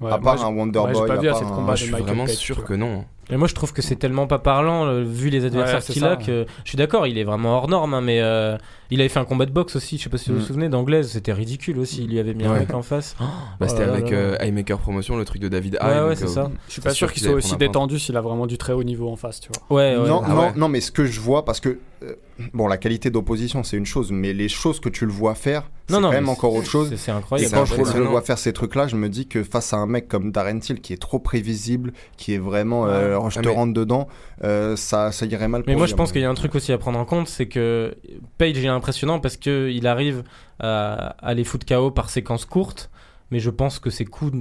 Ouais, à moi, part j'ai- un ouais, Wonderboy, j'ai pas vu à un- Moi de je suis vraiment Page, sûr que non. Et moi, je trouve que c'est tellement pas parlant, euh, vu les adversaires Ouais, qu'il a, que je suis d'accord, il est vraiment hors norme, hein, mais euh, il avait fait un combat de boxe aussi, je sais pas si vous vous Mm. souvenez, d'anglaise, c'était ridicule aussi, il lui avait mis un Ouais. mec en face. Bah, Oh c'était là avec euh, Haymaker Promotion le truc de David Ouais, Haye, ouais, donc, c'est euh, ça. Je suis pas sûr sûr qu'il soit aussi détendu s'il a vraiment du très haut niveau en face, tu vois. Ouais, ouais. non, Ah non, ouais. non, mais ce que je vois, parce que euh, bon, la qualité d'opposition, c'est une chose, mais les choses que tu le vois faire, c'est Non, non, quand même encore autre chose. c'est- Et incroyable. c'est quand je le vois faire ces trucs-là, je me dis que face à un mec comme Darren Till qui est trop prévisible, qui est vraiment, euh, je Ah, te mais- rentre dedans, euh, ça, ça irait mal. Mais pour moi, lui, je pense mon qu'il y a un truc aussi à prendre en compte, c'est que Page est impressionnant parce que il arrive à, à les foutre KO par séquences courtes. Mais je pense que ses coups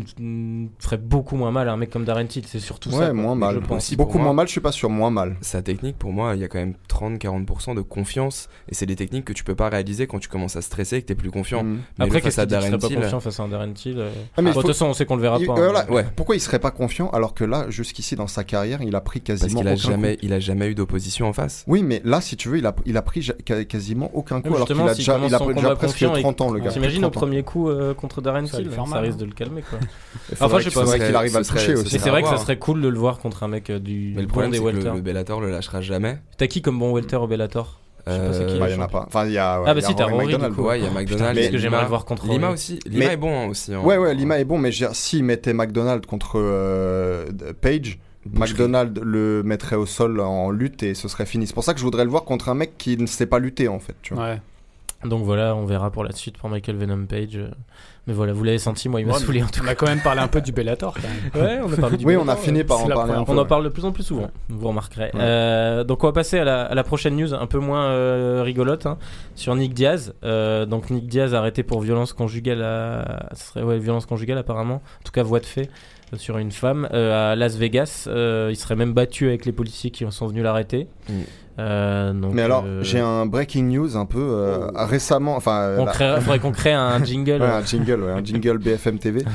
feraient beaucoup moins mal à un mec comme Darren Till. C'est surtout ça. Ouais, moins mal. Je pense. Aussi, Beaucoup moi- moins mal, je suis pas sûr, moins mal. Sa technique, pour moi, il y a quand même 30-40% de confiance. Et c'est des techniques que tu peux pas réaliser quand tu commences à stresser et que t'es plus confiant. Mm. Mais Après, qu'est-ce à qu'il serait pas confiant face à un Darren Till euh, Ah, mais il De toute faut- façon, on sait qu'on le verra Il- pas. euh, hein. Ouais. Pourquoi il serait pas confiant alors que là, jusqu'ici dans sa carrière, il a pris Parce quasiment qu'il a aucun jamais, coup. il a jamais eu d'opposition en face. Oui, mais là, si tu veux, il a, il a pris quasiment aucun coup alors qu'il a déjà, il a déjà presque confiant et- 30 ans, le gars. T'imagines au 30 ans. premier coup euh, contre Darren Till? Faire Ça mal, risque hein. de le calmer quoi. Enfin, je sais pas, qu'il arrive à le toucher aussi. Mais c'est vrai que ça serait cool de le voir contre un mec euh, du Mais le bon des le, welter. le Bellator le lâchera jamais. T'as qui comme bon welter au Bellator? Je sais pas c'est qui, Euh, Bah, il y en a pas. Enfin, il y a. ouais, Ah, bah il y a si, t'as Rory Rory, McDonald. du coup. Ouais, il y a Putain, McDonald. a que j'aimerais Lima. le voir contre Lima Rory. aussi. Lima Mais- est bon hein, aussi. en- Ouais, ouais, Lima est bon, mais s'il mettait McDonald contre euh, Page. McDonald le mettrait au sol en lutte et ce serait fini. C'est pour ça que je voudrais le voir contre un mec qui ne sait pas lutter en fait. Tu vois. Ouais. Donc voilà, on verra pour la suite pour Michael Venom Page. euh, Mais voilà, vous l'avez senti, moi il m'a Ouais, saoulé en tout On a quand même parlé un peu du Bellator quand même. Ouais, on a parlé du Oui, on a fini ouais. par en parler un peu. On en parle de plus en plus souvent, vous remarquerez. Ouais. Euh, donc on va passer à la, à la prochaine news, un peu moins euh, rigolote, hein, sur Nick Diaz. Euh, donc Nick Diaz arrêté pour violence conjugale, à... ce serait, ouais, violence conjugale apparemment, en tout cas voie de fait euh, sur une femme euh, à Las Vegas. Euh, il serait même battu avec les policiers qui sont venus l'arrêter. Mm. Euh, donc, Mais alors, euh, j'ai un breaking news un peu euh, récemment. Enfin, on faudrait qu'on crée un jingle. Ouais, un jingle, ouais, un jingle BFM TV.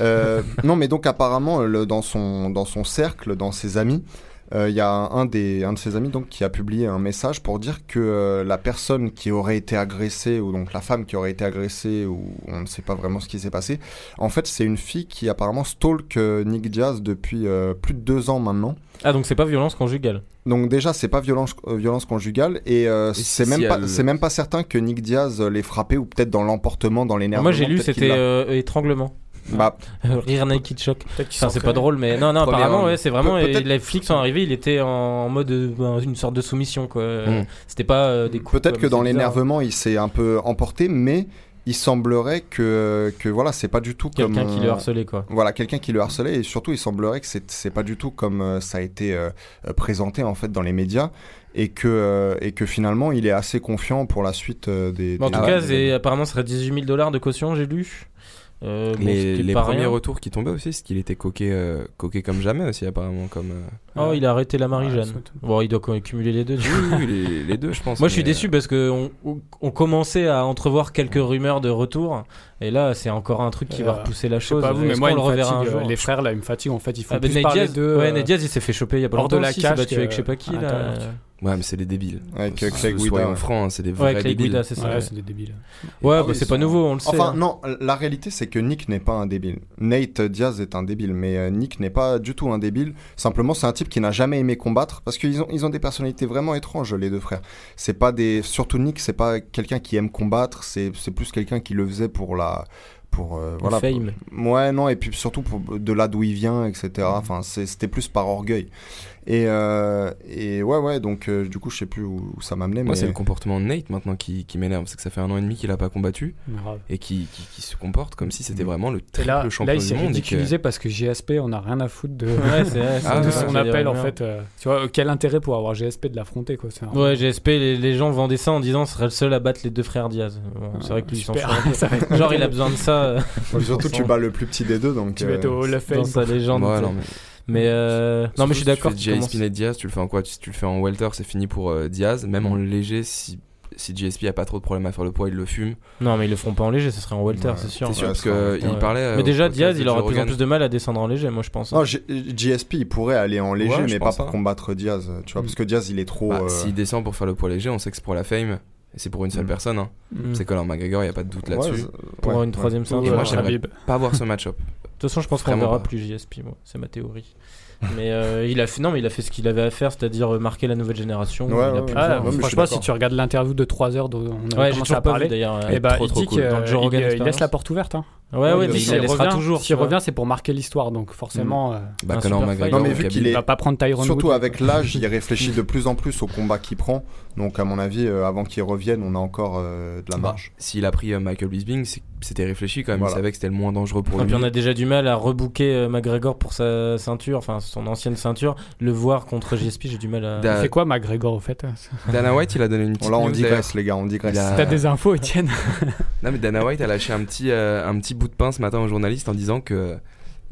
Euh, non, mais donc apparemment, le- dans, son, dans son cercle, dans ses amis, il y a un, des, un de ses amis donc, qui a publié un message pour dire que euh, la personne qui aurait été agressée, ou donc la femme qui aurait été agressée, ou on ne sait pas vraiment ce qui s'est passé, en fait, c'est une fille qui apparemment stalk euh, Nick Diaz depuis euh, plus de deux ans maintenant. Ah donc c'est pas violence conjugale. Donc déjà, c'est pas violence, euh, violence conjugale et, euh, Et c'est si même elle- c'est même pas certain que Nick Diaz euh, l'ait frappé ou peut-être dans l'emportement, dans l'énervement. Moi j'ai lu c'était euh, étranglement. Bah, Rire naked shock. Peut-être qu'ils Enfin, c'est pas drôle, mais non, non, apparemment, ouais, c'est vraiment. Pe- Les flics sont arrivés, il était en mode euh, une sorte de soumission, quoi. Euh, Mm. C'était pas euh, des coups. Peut-être que dans l'énervement, il s'est un peu emporté, mais il semblerait que, que voilà, c'est pas du tout comme. Quelqu'un qui euh, le harcelait, quoi. Voilà, quelqu'un qui le harcelait, et surtout, il semblerait que c'est c'est pas du tout comme euh, ça a été euh, euh, présenté en fait dans les médias, et que, euh, et que finalement, il est assez confiant pour la suite euh, des. En des- tout cas, des- apparemment, ce serait 18 000 dollars de caution, j'ai lu. Euh, bon, Les, premiers retours qui tombaient aussi, c'est qu'il était coqué, euh, coqué comme jamais aussi apparemment. Comme, euh, Oh, il a arrêté la Ouais, Marie-Jeanne. Bon, il doit cumuler les deux. Oui, oui, les, les deux, je pense. Moi, je suis mais, déçu parce que on, on- on commençait à entrevoir quelques rumeurs de retour, et là, c'est encore un truc qui Euh, va repousser la Je sais chose. pas vous, mais moi, qu'on il le reverra un fatigue, jour euh, les frères là, ils me fatiguent en fait. Ils font Ah, plus Nate parler Diaz, d'eux. ouais, euh, Nate Diaz, il s'est fait choper il y a pas hors de longtemps la il cage, battu que- avec je sais pas qui là. Ouais, mais c'est des débiles. Avec So- euh, Clay Guida. Ouais. francs, hein, c'est des vrais Ouais, débiles. Guida, c'est ça. Ouais, Ouais, c'est des débiles. Ouais, Ah bah, c'est pas nouveau, on le sait. Enfin, hein. non, la réalité, c'est que Nick n'est pas un débile. Nate Diaz est un débile, mais euh, Nick n'est pas du tout un débile. Simplement, c'est un type qui n'a jamais aimé combattre parce qu'ils ont, ils ont des personnalités vraiment étranges, les deux frères. C'est pas des. Surtout Nick, c'est pas quelqu'un qui aime combattre, c'est plus quelqu'un qui le faisait pour la. Pour, euh, voilà, fame. pour- ouais, non, et puis surtout pour, de là d'où il vient, etc. Enfin, c'est- c'était plus par orgueil. Et, euh, et ouais, ouais, donc euh, du coup, je sais plus où, où ça m'a amené. Moi, mais... c'est le comportement de Nate maintenant qui, qui m'énerve. C'est que ça fait un an et demi qu'il a pas combattu Grave. et qui, qui, qui se comporte comme si c'était Mm. vraiment le triple là, champion là, il du s'est que- ridiculisé parce que GSP, on n'a rien à foutre de, Ouais, c'est vrai, c'est Ah, de vrai, ouais, qu'il son a appel en fait. euh, tu vois, quel intérêt pour avoir GSP de l'affronter quoi c'est un- Ouais, GSP, les, les gens vendaient ça en disant ce serait le seul à battre les deux frères Diaz. Bon, c'est vrai que lui, il Genre, il a besoin de ça Surtout, tu bats le plus petit des deux, donc. Tu vas être euh, au Fame. dans sa légende. Mais- Mais euh, non, mais je suis d'accord. Si tu fais commences- GSP Nate Diaz, tu le fais en quoi? Si tu le fais en welter, c'est fini pour euh, Diaz. Même en léger, si, si GSP a pas trop de problème à faire le poids, il le fume. Non, mais ils le feront pas en léger, ce serait en welter, Ouais, c'est sûr. c'est sûr, Ouais, parce qu'il Ouais. parlait. euh, Mais déjà, Diaz, il aura de plus en plus de mal à descendre en léger, moi je pense. Non, GSP, il pourrait aller en léger, Ouais, mais pas pour hein. combattre Diaz, tu vois, Mm. parce que Diaz, il est trop. Bah, euh, S'il descend pour faire le poids léger, on sait que c'est pour la fame. Et c'est pour une seule Mm. personne. hein. Mm. C'est Conor McGregor, il n'y a pas de doute là-dessus. Pour ouais, une troisième Et ceinture. moi, j'aimerais-. Pas voir ce match-up. De toute façon, je pense qu'on verra pas. plus JSP, moi. c'est ma théorie. mais euh, il a fait non, mais il a fait ce qu'il avait à faire, c'est-à-dire euh, marquer la nouvelle génération. Ouais, il a ouais, Ah, franchement, si tu regardes l'interview de 3 heures, dont on a Ouais, commencé à parler, vu d'ailleurs. et euh, bah, trop, il trop dit cool. il Experience. laisse la porte ouverte. Hein. Ouais, ouais, Il revient- toujours. S'il revient, c'est pour marquer l'histoire, donc forcément, euh, Bah, Conor McGregor. fight. Non, mais vu qu'il est- va pas prendre Tyron Surtout Wood. avec l'âge, il réfléchit de plus en plus aux combats qu'il prend. Donc, à mon avis, euh, avant qu'il revienne, on a encore euh, de la Bah, marge. S'il a pris euh, Michael Bisping, c'est- c'était réfléchi quand même. Voilà. Il savait que c'était le moins dangereux pour Et lui. puis on a déjà du mal à rebooker euh, McGregor pour sa ceinture, enfin son ancienne ceinture. Le voir contre JSP, j'ai du mal à. Da- C'est quoi McGregor au fait Dana White, il a donné une petite là, on digresse, les gars, on digresse. A- T'as des infos, Étienne Non, mais Dana White a lâché un petit, euh, un petit bout de pain ce matin aux journalistes en disant que.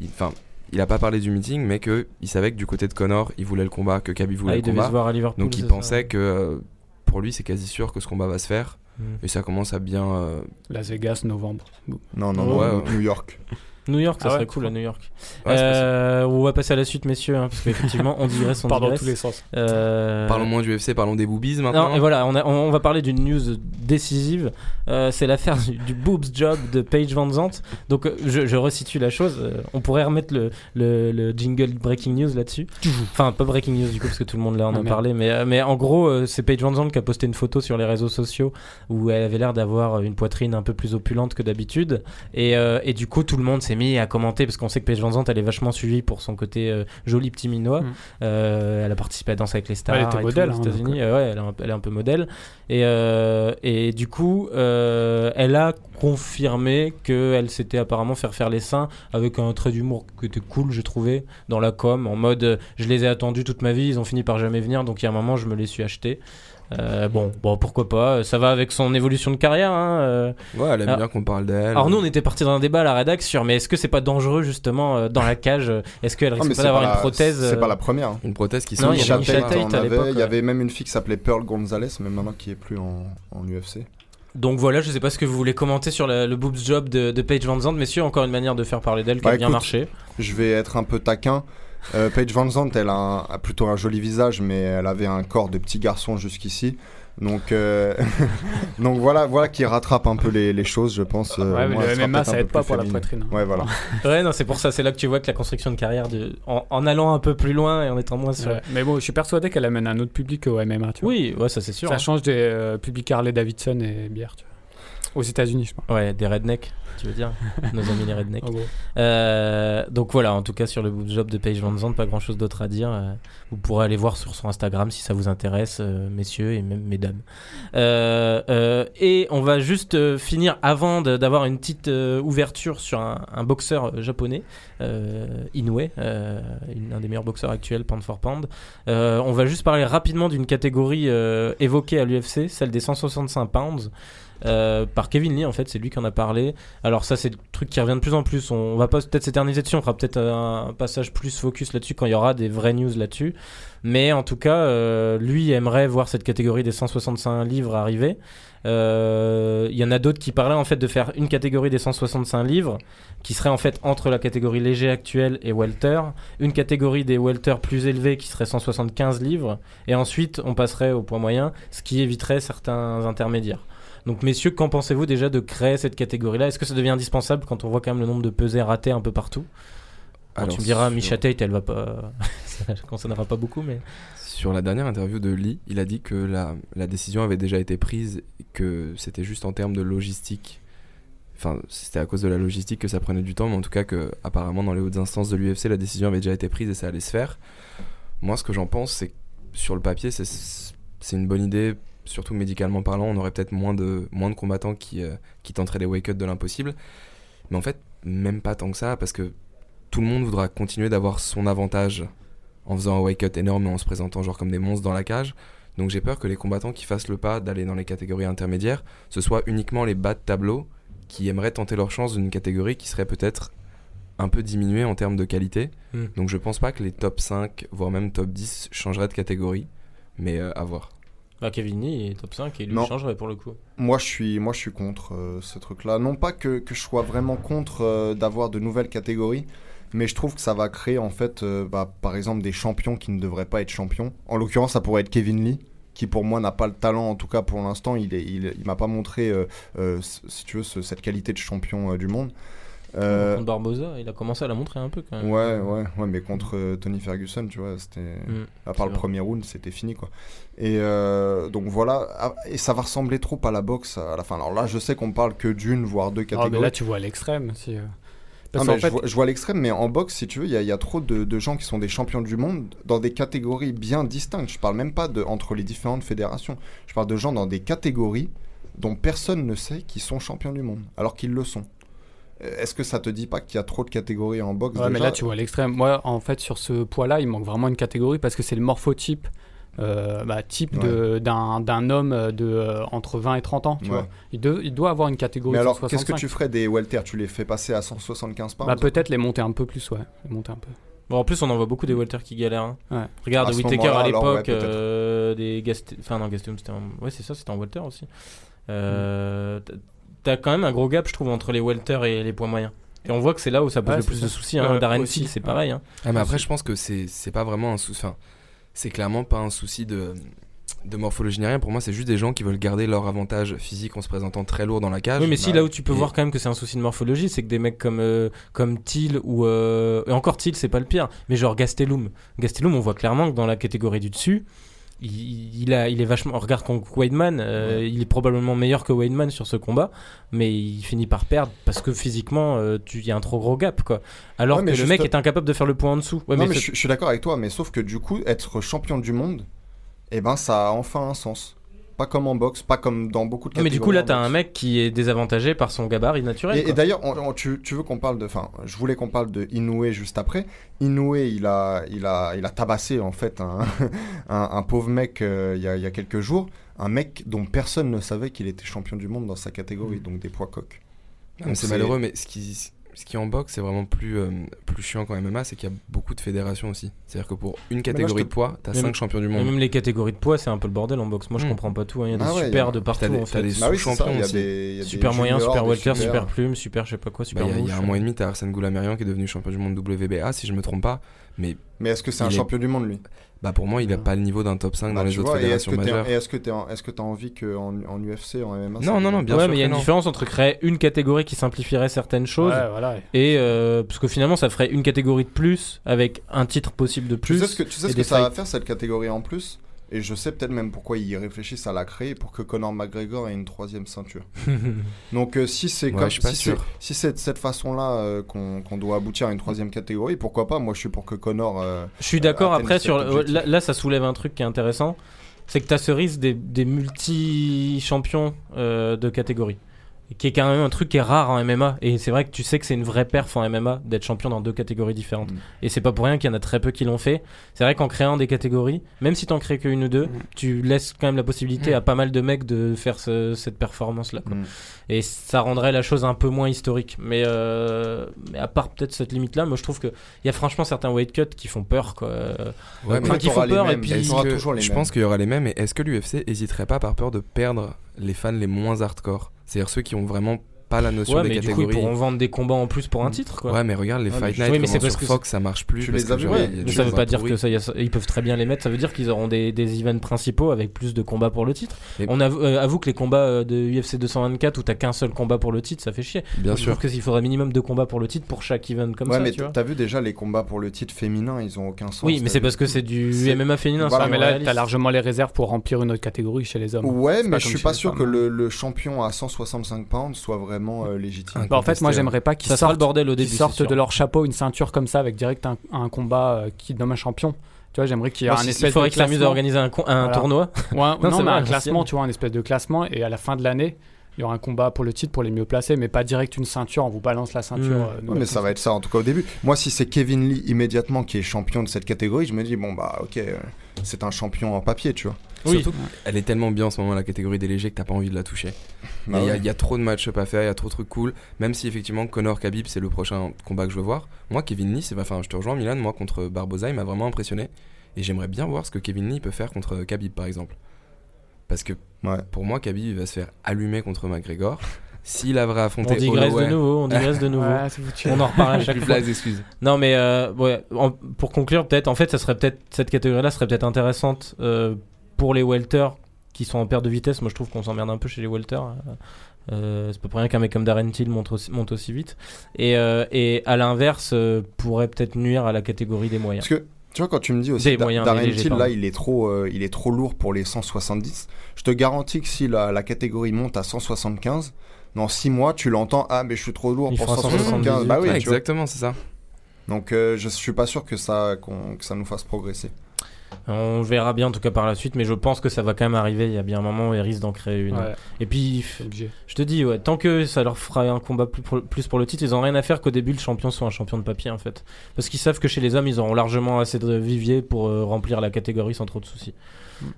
Enfin, il a pas parlé du meeting, mais que il savait que du côté de Connor, il voulait le combat, que Khabib voulait Ah, le il devait combat. se voir à Liverpool. Donc il pensait ça que euh, pour lui, c'est quasi sûr que ce combat va se faire. Mm. Et ça commence à bien. euh, Las Vegas, novembre. Non, non, non, ouais. New York. New York, ça Ah ouais, serait cool à New York. ouais. Euh, on va passer à la suite, messieurs, hein, parce qu'effectivement, on digresse, on Part dans digresse. tous les sens. Euh, Parlons moins du UFC, parlons des boobies maintenant. Non, et voilà, on, a- on- on va parler d'une news décisive. Euh, c'est l'affaire du, du boobs job de Paige Van Zandt. Donc, je, je resitue la chose. Euh, on pourrait remettre le, le- le jingle breaking news là-dessus. Enfin, pas breaking news du coup, parce que tout le monde là en Ah, a merde. parlé. Mais, mais en gros, c'est Paige Van Zandt qui a posté une photo sur les réseaux sociaux où elle avait l'air d'avoir une poitrine un peu plus opulente que d'habitude. Et, euh, et du coup, tout le monde s'est mis à commenter parce qu'on sait que Paige Van Zandt, elle est vachement suivie pour son côté euh, joli petit minois. Mm. Euh, elle a participé à Danse avec les stars. Elle était et tout modèle, aux hein, États-Unis. Euh, ouais, elle est, un, elle est un peu modèle. Et, euh, et du coup, euh, elle a confirmé qu'elle s'était apparemment faire faire les seins avec un trait d'humour qui était cool, j'ai trouvé, dans la com, en mode euh, je les ai attendus toute ma vie, ils ont fini par jamais venir, donc il y a un moment, je me les suis achetés. Euh, bon, bon, pourquoi pas, ça va avec son évolution de carrière. Hein, euh. Ouais, elle aime Ah. bien qu'on parle d'elle. Alors nous, on était parti dans un débat à la rédac sur, mais est-ce que c'est pas dangereux justement euh, dans la cage Est-ce qu'elle risque mais pas d'avoir une prothèse C'est euh, pas la première. hein. Une prothèse qui sont il y avait Misha Misha Tate Tate en à avait. l'époque, Il y ouais. avait même une fille qui s'appelait Pearl Gonzalez, mais maintenant qui est plus en, en UFC. Donc voilà, je sais pas ce que vous voulez commenter sur la- le boobs job de, de Paige Van Zandt, messieurs, encore une manière de faire parler d'elle qui Bah, a bien écoute, marché. Je vais être un peu taquin. Euh, Paige Van Zandt, elle a, un- a plutôt un joli visage, mais elle avait un corps de petit garçon jusqu'ici. Donc, euh, donc voilà, voilà qui rattrape un peu les, les choses, je pense. Euh, ouais, mais moi, le MMA, ça aide pas pour la poitrine. hein. Ouais, voilà. Ouais, non, c'est pour ça, c'est là que tu vois que la construction de carrière, de, en, en allant un peu plus loin et en étant moins sur. Ouais. Mais bon, je suis persuadé qu'elle amène un autre public au MMA. Tu vois. Oui, ouais, ça c'est sûr. Ça hein. change des euh, publics Harley Davidson et bière. Tu vois. Aux États-Unis, je pense. Ouais, des rednecks, tu veux dire Nos amis les rednecks. Euh, donc voilà, en tout cas sur le job de Paige Van Zandt, pas grand chose d'autre à dire. Euh, vous pourrez aller voir sur son Instagram si ça vous intéresse, euh, messieurs et même mesdames. Et on va juste finir avant d'avoir une petite ouverture sur un, un boxeur japonais, Inoue, un des meilleurs boxeurs actuels, pound for pound. On va juste parler rapidement d'une catégorie évoquée à l'UFC, celle des 165 pounds. Euh, par Kevin Lee en fait c'est lui qui en a parlé. Alors ça c'est le truc qui revient de plus en plus. On, on va pas peut-être s'éterniser dessus. On fera peut-être un, passage plus focus là-dessus quand il y aura des vraies news là-dessus. Mais en tout cas euh, lui aimerait voir cette catégorie des 165 livres arriver. Euh, il y en a d'autres qui parlaient en fait de faire une catégorie des 165 livres qui serait en fait entre la catégorie léger actuelle et welter, une catégorie des welter plus élevés qui serait 175 livres, et ensuite on passerait au poids moyen, ce qui éviterait certains intermédiaires. Donc messieurs, qu'en pensez-vous déjà de créer cette catégorie-là? Est-ce que ça devient indispensable quand on voit quand même le nombre de pesées ratés un peu partout? Alors, Tu me diras, sur- Misha Tate, elle va pas, ça concernera pas beaucoup, mais Sur la dernière interview de Lee, il a dit que la, la décision avait déjà été prise et que c'était juste en termes de logistique. Enfin, c'était à cause de la logistique que ça prenait du temps, mais en tout cas que apparemment dans les hautes instances de l'UFC, la décision avait déjà été prise et ça allait se faire. Moi, ce que j'en pense, c'est que sur le papier, c'est une bonne idée, surtout médicalement parlant. On aurait peut-être moins de, moins de combattants qui, euh, qui tenteraient des wake-up de l'impossible. Mais en fait, même pas tant que ça, parce que tout le monde voudra continuer d'avoir son avantage en faisant un wake-up énorme et en se présentant genre comme des monstres dans la cage. Donc j'ai peur que les combattants qui fassent le pas d'aller dans les catégories intermédiaires, ce soit uniquement les bas de tableau qui aimeraient tenter leur chance d'une catégorie qui serait peut-être un peu diminuée en termes de qualité. Hmm. Donc je pense pas que les top 5, voire même top 10 changeraient de catégorie, mais euh, à voir. Bah, Kevin Lee est top 5 et lui Non. changerait pour le coup. Moi, je suis, moi, je suis contre euh, ce truc-là. Non pas que, que je sois vraiment contre euh, d'avoir de nouvelles catégories, mais je trouve que ça va créer, en fait, euh, bah, par exemple, des champions qui ne devraient pas être champions. En l'occurrence, ça pourrait être Kevin Lee, qui pour moi n'a pas le talent, en tout cas pour l'instant. Il, est- il, il m'a pas montré, si tu veux, ce- cette qualité de champion du monde. Euh, Contre Barbosa, il a commencé à la montrer un peu quand même. Ouais, ouais, ouais, mais contre euh, Tony Ferguson, tu vois, c'était. Mm. À part le vrai. premier round, c'était fini, quoi. Et euh, donc voilà, Ah, et ça va ressembler trop à la boxe à la fin. Alors là, je sais qu'on parle que d'une, voire deux Ah, catégories. mais là, tu vois à l'extrême. Si, euh. Parce Non, qu'en mais fait, je, vois, je vois l'extrême, mais en boxe, si tu veux, il y, a- il y a trop de, de gens qui sont des champions du monde dans des catégories bien distinctes. Je parle même pas de entre les différentes fédérations. Je parle de gens dans des catégories dont personne ne sait qu'ils sont champions du monde, alors qu'ils le sont. Euh, Est-ce que ça te dit pas qu'il y a trop de catégories en boxe Ouais, mais là, tu vois à l'extrême. Moi, en fait, sur ce poids-là, il manque vraiment une catégorie parce que c'est le morphotype euh, bah, type Ouais. de- d'un d'un homme de euh, entre 20 et 30 ans. Tu Ouais. vois. Il, de- il doit avoir une catégorie Mais alors, qu'est-ce que 165. tu ferais des welter Tu les fais passer à 175 pounds bah, Peut-être les monter un peu plus, ouais. Les monter un peu. Bon, en plus, on en voit beaucoup des Walter qui galèrent. hein. Ouais. Regarde À Whittaker à l'époque, euh, des Gastelum. Enfin, non, Gastelum, c'était en. Ouais, c'est ça, c'était en Walter aussi. Euh, Mm. T'as quand même un gros gap, je trouve, entre les Walter et les poids moyens. Et on voit que c'est là où ça pose Ouais, le plus ça. de soucis. Hein. Euh, Darren aussi, Till, c'est pareil. Hein. Ah, mais après, je pense que c'est pas vraiment un souci. Enfin, c'est clairement pas un souci de, de morphologie ni rien. Pour moi, c'est juste des gens qui veulent garder leur avantage physique en se présentant très lourd dans la cage. Oui, mais si bah, là où tu peux et- voir quand même que c'est un souci de morphologie, c'est que des mecs comme euh, comme Thiel ou euh, et encore Thiel, c'est pas le pire, mais genre Gastelum. Gastelum, on voit clairement que dans la catégorie du dessus, il, il a, il est vachement. Regarde contre Weidman, euh, il est probablement meilleur que Weidman sur ce combat, mais il finit par perdre parce que physiquement, euh, tu- il y a un trop gros gap, quoi. Alors Ouais, que le mec est incapable de faire le point en dessous. Ouais, non, mais mais c'est- je, je suis d'accord avec toi, mais sauf que du coup, être champion du monde, eh ben, ça a enfin un sens. Pas comme en boxe, pas comme dans beaucoup de mais catégories. du coup, là, t'as un mec qui est désavantagé par son gabarit naturel. Et, d'ailleurs, tu, tu veux qu'on parle de. Enfin, je voulais qu'on parle de Inoue juste après. Inoue, il a, il a, il a tabassé en fait un, un, un pauvre mec euh, il y, a, il y a quelques jours. Un mec dont personne ne savait qu'il était champion du monde dans sa catégorie, donc des poids mais c'est malheureux, mais ce qui, ce qui en boxe, c'est vraiment plus, euh, plus chiant qu'en MMA, c'est qu'il y a beaucoup de fédérations aussi. C'est-à-dire que pour une catégorie te- de poids, t'as Mais 5 même- champions du monde. même les catégories de poids, c'est un peu le bordel en boxe. Moi, je Hmm. comprends pas tout. hein. Il y a des Ah ouais, super a- de partout. t'as des- en t'as fait. des Bah sous-champions aussi. Super moyen, super welter, super- super plume, super je sais pas quoi, Bah, super Il y a- il y, a un mois et demi, t'as Arsène Goulamerian qui est devenu champion du monde WBA, si je me trompe pas. Mais Mais est-ce que c'est un est- champion du monde, lui? Bah, pour moi, il a pas le niveau d'un top 5 dans les tu autres vois, et est-ce fédérations que t'es- majeures. et est-ce que tu est-ce que as envie qu'en en UFC, en MMA ça Non, non, non, bien ouais, sûr mais il y a une non. différence entre créer une catégorie qui simplifierait certaines choses Ouais, voilà. et euh, parce que finalement ça ferait une catégorie de plus avec un titre possible de Tu plus. sais ce que, tu sais ce que ça va faire cette catégorie en plus? Et je sais peut-être même pourquoi ils réfléchissent à la créer pour que Conor McGregor ait une troisième ceinture. Donc euh, si c'est Ouais, si si de cette façon-là euh, qu'on qu'on doit aboutir à une troisième catégorie, pourquoi pas? Moi je suis pour que Conor. euh, Je suis d'accord. Euh, après, sur là, là, ça soulève un truc qui est intéressant, c'est que t'as ce risque des, des multi-champions euh, de catégorie, qui est quand même un truc qui est rare en MMA. Et c'est vrai que tu sais que c'est une vraie perf en MMA d'être champion dans deux catégories différentes. Mm. Et c'est pas pour rien qu'il y en a très peu qui l'ont fait. C'est vrai qu'en créant des catégories, même si t'en crées qu'une ou deux, Mm. tu laisses quand même la possibilité Mm. à pas mal de mecs de faire ce- cette performance-là. quoi. Mm. Et ça rendrait la chose un peu moins historique. Mais, euh, mais à part peut-être cette limite-là, moi je trouve qu'il y a franchement certains weight cuts qui font peur. Quoi. Ouais, mais Enfin, qui t'auras font peur et puis- que- je mêmes. pense qu'il y aura les mêmes, mais est-ce que l'UFC hésiterait pas par peur de perdre les fans les moins hardcore? C'est-à-dire ceux qui ont vraiment pas la notion Ouais, des mais du coup, catégories. ils pourront vendre des combats en plus pour un titre, quoi. Ouais, mais regarde les Ouais, mais Fight je- Night, Oui, mais c'est parce sur que Fox ça marche plus. Tu parce les que as ouais. mais ça veut pas dire que ça, y a- ils peuvent très bien les mettre. Ça veut dire qu'ils auront des, des events principaux avec plus de combats pour le titre. Mais- On avoue, euh, avoue que les combats euh, de UFC 224 où t'as qu'un seul combat pour le titre, ça fait chier. Bien je sûr. trouve qu'il faudrait minimum deux combats pour le titre pour chaque event comme ouais, ça. mais tu vois. t'as vu déjà les combats pour le titre féminin, ils ont aucun sens. Oui, mais c'est parce que c'est du MMA féminin. Mais là, t'as largement les réserves pour remplir une autre catégorie chez les hommes. Ouais, mais je suis pas sûr que le, le champion à 165 pounds soit vraiment euh, légitime. Bah, en fait, moi, j'aimerais pas qu'ils le sortent, bordel au de leur chapeau une ceinture comme ça avec direct un, un combat euh, qui nomme un champion. Tu vois, j'aimerais qu'il y ait un espèce il faudrait de qu'ils s'amusent à classement. organiser un, con- un Voilà. tournoi. Ouais, non, c'est mais vrai, un classement, tu vois, un espèce de classement. Et à la fin de l'année, il y aura un combat pour le titre pour les mieux placés, mais pas direct une ceinture. On vous balance la ceinture. Euh, Ouais, nouvelle mais ça va être ça en tout cas au début. Moi, si c'est Kevin Lee immédiatement qui est champion de cette catégorie, je me dis bon bah ok, euh, c'est un champion en papier, tu vois. Oui. Surtout, elle est tellement bien en ce moment, la catégorie des légers, que t'as pas envie de la toucher. Bah il y, a- ouais. il y a trop de match-up à faire, il y a trop de trucs cool. Même si effectivement Connor Khabib c'est le prochain combat que je veux voir. Moi, Kevin Lee, c'est enfin, je te rejoins Milan, moi contre Barboza, il m'a vraiment impressionné. Et j'aimerais bien voir ce que Kevin Lee peut faire contre Khabib par exemple. Parce que Ouais. pour moi, Khabib il va se faire allumer contre McGregor. S'il avait affronté On digresse de nouveau. On digresse de nouveau. Ouais, foutu. On en reparle à chaque plus fois. les excuses. Non, mais euh, ouais, en- pour conclure, peut-être, en fait, ça serait peut-être cette catégorie-là serait peut-être intéressante euh, pour les welters qui sont en perte de vitesse. Moi, je trouve qu'on s'emmerde un peu chez les welters. Euh, euh, c'est pas pour rien qu'un mec comme Darren Till monte aussi, monte aussi vite. Et, euh, et à l'inverse, euh, pourrait peut-être nuire à la catégorie des moyens. Parce que tu vois quand tu me dis aussi Da- moyens, Darren Till là, il est trop, euh, il est trop lourd pour les 170. Je te garantis que si la, la catégorie monte à 175, dans 6 mois, tu l'entends ah mais je suis trop lourd Il pour fera 175. Bah oui, exactement, c'est ça. Donc euh, je suis pas sûr que ça que ça nous fasse progresser. On verra bien en tout cas par la suite, mais je pense que ça va quand même arriver. Il y a bien un moment où ils risquent d'en créer une. Ouais, Et puis, je te dis, ouais, tant que ça leur fera un combat plus pour, plus pour le titre, ils ont rien à faire qu'au début le champion soit un champion de papier en fait. Parce qu'ils savent que chez les hommes, ils auront largement assez de vivier pour euh, remplir la catégorie sans trop de soucis.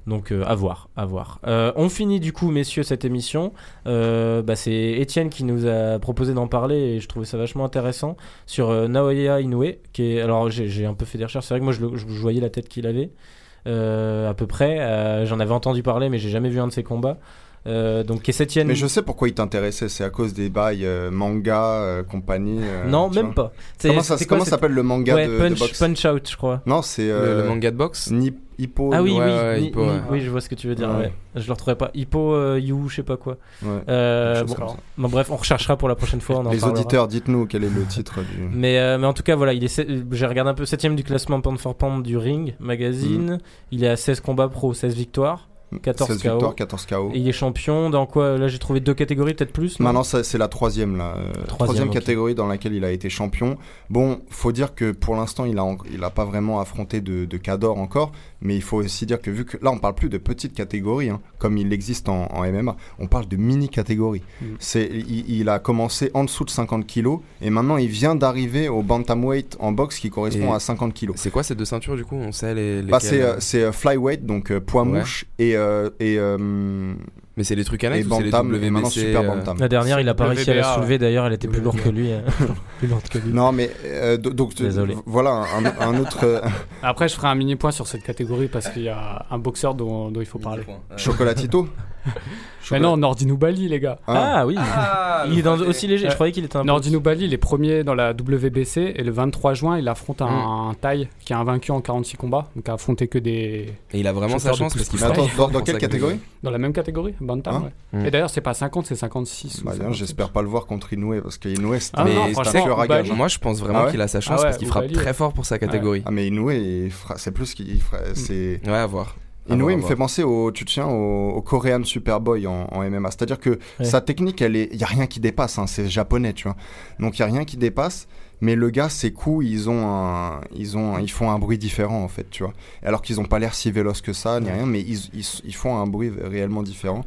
Donc euh, à voir, à voir. Euh, on finit du coup, messieurs, cette émission. Euh, bah, c'est Étienne qui nous a proposé d'en parler et je trouvais ça vachement intéressant sur Naoya Inoue. Alors j'ai un peu fait des recherches. C'est vrai que moi je, je voyais la tête qu'il avait à peu près. J'en avais entendu parler, mais j'ai jamais vu un de ses combats. Euh, donc qui est septième. Mais je sais pourquoi il t'intéressait, c'est à cause des bails euh, manga, euh, compagnie. euh, non, même vois. pas. Comment ça s'appelle le manga ouais, de, de punch, boxe punch Out, je crois. Non, c'est Le, euh, le manga de boxe Ni- Hippo. Ah oui, ouais, oui, ouais, ni- Hippo, ni- ouais. oui, je vois ce que tu veux dire. Ouais. ouais. Je le retrouverai pas. Hippo, euh, You, je sais pas quoi. Ouais. Euh, bon, bon, bref, on recherchera pour la prochaine fois. On en Les parlera. auditeurs, dites-nous quel est le titre du. Mais, euh, mais en tout cas, voilà, il est j'ai regardé un peu 7ème du classement pound for pound du Ring Magazine. Il est à 16 combats pro, 16 victoires. 14 16 KO. victoires, 14 KO. Et il est champion dans quoi Là, j'ai trouvé deux catégories, peut-être plus. non? Maintenant, ça, c'est la troisième, là. euh, Troisième, catégorie dans laquelle il a été champion. Bon, faut dire que pour l'instant, il a, en- il a pas vraiment affronté de, de cas d'or encore. Mais il faut aussi dire que vu que là, on parle plus de petites catégories, hein, comme il existe en, en MMA, on parle de mini catégories. Mm. C'est, il, il a commencé en dessous de 50 kilos et maintenant il vient d'arriver au bantamweight en boxe qui correspond Et- à 50 kilos. C'est quoi ces deux ceintures du coup? On sait les. Bah, c'est, euh, euh, c'est euh, flyweight, donc euh, poids Ouais. mouche et, euh, et, euh, Mais c'est les trucs et annexes ou c'est les WBC et maintenant super euh, bantam. La dernière, il a pas réussi à la soulever d'ailleurs, elle était plus WBA. lourde que lui. hein. plus lourde que lui. Non, mais euh, do- donc euh, Désolé. voilà un, un autre Après, je ferai un mini point sur cette catégorie parce qu'il y a un boxeur dont, dont il faut parler. chocolatito. Mais non, Nordino Bali, les gars. Ah. Ah, oui Il est dans, aussi léger, je Ouais. croyais qu'il était un Bali, il est premier dans la WBC et le 23 juin, il affronte un, un Thaï qui est invaincu en 46 combats, donc a affronté que des. Et il a vraiment sa chance parce qu'il Mais pousse attends, dans, fort dans quelle catégorie Dans la même catégorie, Bantam, Hein ouais. Mm. Et d'ailleurs, c'est pas 50, c'est 56. ou Bah, bien, 57. J'espère pas le voir contre Inoue parce que Inoue c'est Ah un. Moi je pense vraiment Ah ouais qu'il a sa chance Ah ouais, parce qu'il frappe très fort pour sa catégorie. Ah mais Inoue, c'est plus qu'il ferait. C'est Ouais, à voir. À Inoue, voir, il à me voir. fait penser au, tu te souviens, au, au Korean Superboy en, en MMA. C'est-à-dire que Ouais. sa technique, elle est, il y a rien qui dépasse. hein, c'est japonais, tu vois. Donc il y a rien qui dépasse. Mais le gars, ses coups, ils ont un, ils ont, un- ils font un bruit différent en fait, tu vois. Alors qu'ils ont pas l'air si véloces que ça, ni rien, mais ils, ils, ils font un bruit réellement différent.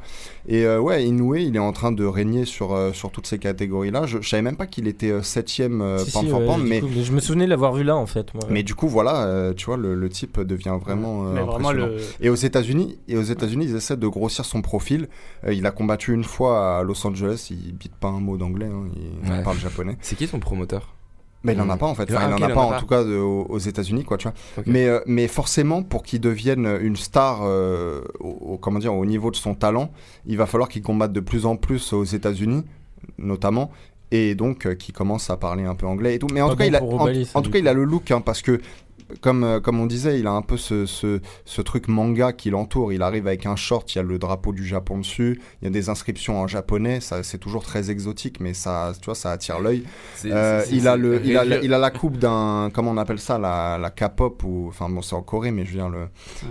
Et euh, ouais, Inoue, il est en train de régner sur, euh, sur toutes ces catégories-là. Je, je savais même pas qu'il était euh, septième euh, Si, si, ouais, mais coup, je me souvenais de l'avoir vu là en fait. moi. mais du coup, voilà, euh, tu vois, le, le type devient vraiment euh, vraiment, le. Et aux États-Unis, et aux États-Unis, ils essaient de grossir son profil. Euh, il a combattu une fois à Los Angeles. Il bite pas un mot d'anglais. hein, il Ouais. parle japonais. C'est qui son promoteur? Mais il en a Mm. pas en fait. Ah, il ok, en a pas a en tout cas de- aux, États-Unis, quoi, tu vois. Mais, euh, mais forcément, pour qu'il devienne une star, euh, au, comment dire, au niveau de son talent, il va falloir qu'il combatte de plus en plus aux États-Unis, notamment. Et donc, euh, qu'il commence à parler un peu anglais et tout. Mais en Pas tout cas, il a, en, en tout cas, il a le look, hein, parce que comme, euh, comme on disait, il a un peu ce, ce, ce truc manga qui l'entoure. Il arrive avec un short, il y a le drapeau du Japon dessus, il y a des inscriptions en japonais. Ça, c'est toujours très exotique, mais ça, tu vois, ça attire l'œil. Euh, il, a le, il, a, il a la coupe d'un, comment on appelle ça, la, la K-pop ou, enfin bon, c'est en Corée, mais je veux dire le,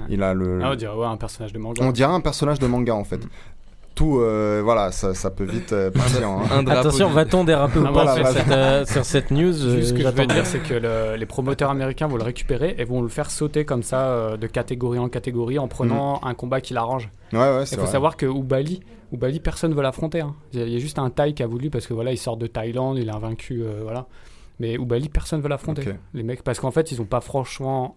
il a le. Ah, on dirait ouais, un personnage de manga. on dirait un personnage de manga en fait. Tout, euh, voilà, ça, ça peut vite euh, partir. hein. Un Attention, va-t-on déraper ou Ah, pas voilà, sur, cette, euh, sur cette news Juste ce que je veux dire, c'est que le- les promoteurs américains vont le récupérer et vont le faire sauter comme ça euh, de catégorie en catégorie en prenant un combat qui l'arrange. Ouais, ouais, Il Mm. c'est faut vrai. savoir que Ubali, Ubali, personne veut l'affronter. hein. Il y a juste un Thaï qui a voulu parce que voilà, il sort de Thaïlande, il a vaincu, euh, voilà. Mais Ubali, personne veut l'affronter. Les mecs, parce qu'en fait, ils ont pas franchement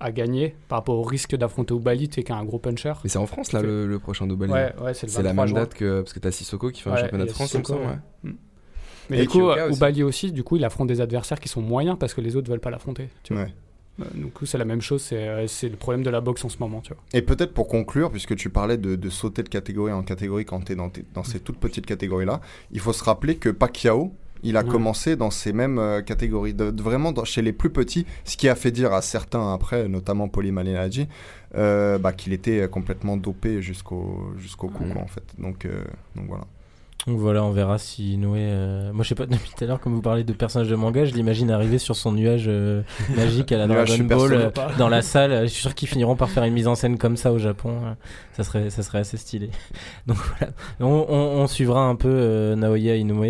à gagner par rapport au risque d'affronter Ubali, tu sais, qui est un gros puncher. Mais c'est en France là le, le prochain Ouais, ouais, c'est le C'est la 23 même juin. date que. Parce que t'as Sissoko qui fait un championnat de France, il me Sissoko, semble. ouais. ouais. Mais Et du coup, Kyoka aussi. Du coup, il affronte des adversaires qui sont moyens parce que les autres veulent pas l'affronter. Tu vois. Ouais. Euh, Du coup, c'est la même chose, c'est euh, c'est le problème de la boxe en ce moment, tu vois. Et peut-être pour conclure, puisque tu parlais de, de sauter de catégorie en catégorie quand tu es dans, tes- dans ces toutes petites catégories-là, il faut se rappeler que Pacquiao, il a Ouais. commencé dans ces mêmes euh, catégories, de, de vraiment dans- chez les plus petits, ce qui a fait dire à certains après, notamment Poli Malignaggi, euh, bah, qu'il était complètement dopé jusqu'au jusqu'au cou, quoi, en fait. Donc, euh, donc voilà. Donc voilà, on verra si Noé. euh, Moi, je sais pas, depuis tout à l'heure, comme vous parlez de personnages de manga, je l'imagine arriver sur son nuage euh, magique à la Dragon Ball euh, dans la salle. Je suis sûr qu'ils finiront par faire une mise en scène comme ça au Japon. euh, Ça serait, ça serait assez stylé. Donc voilà, on, on- on suivra un peu Naoya Inoue.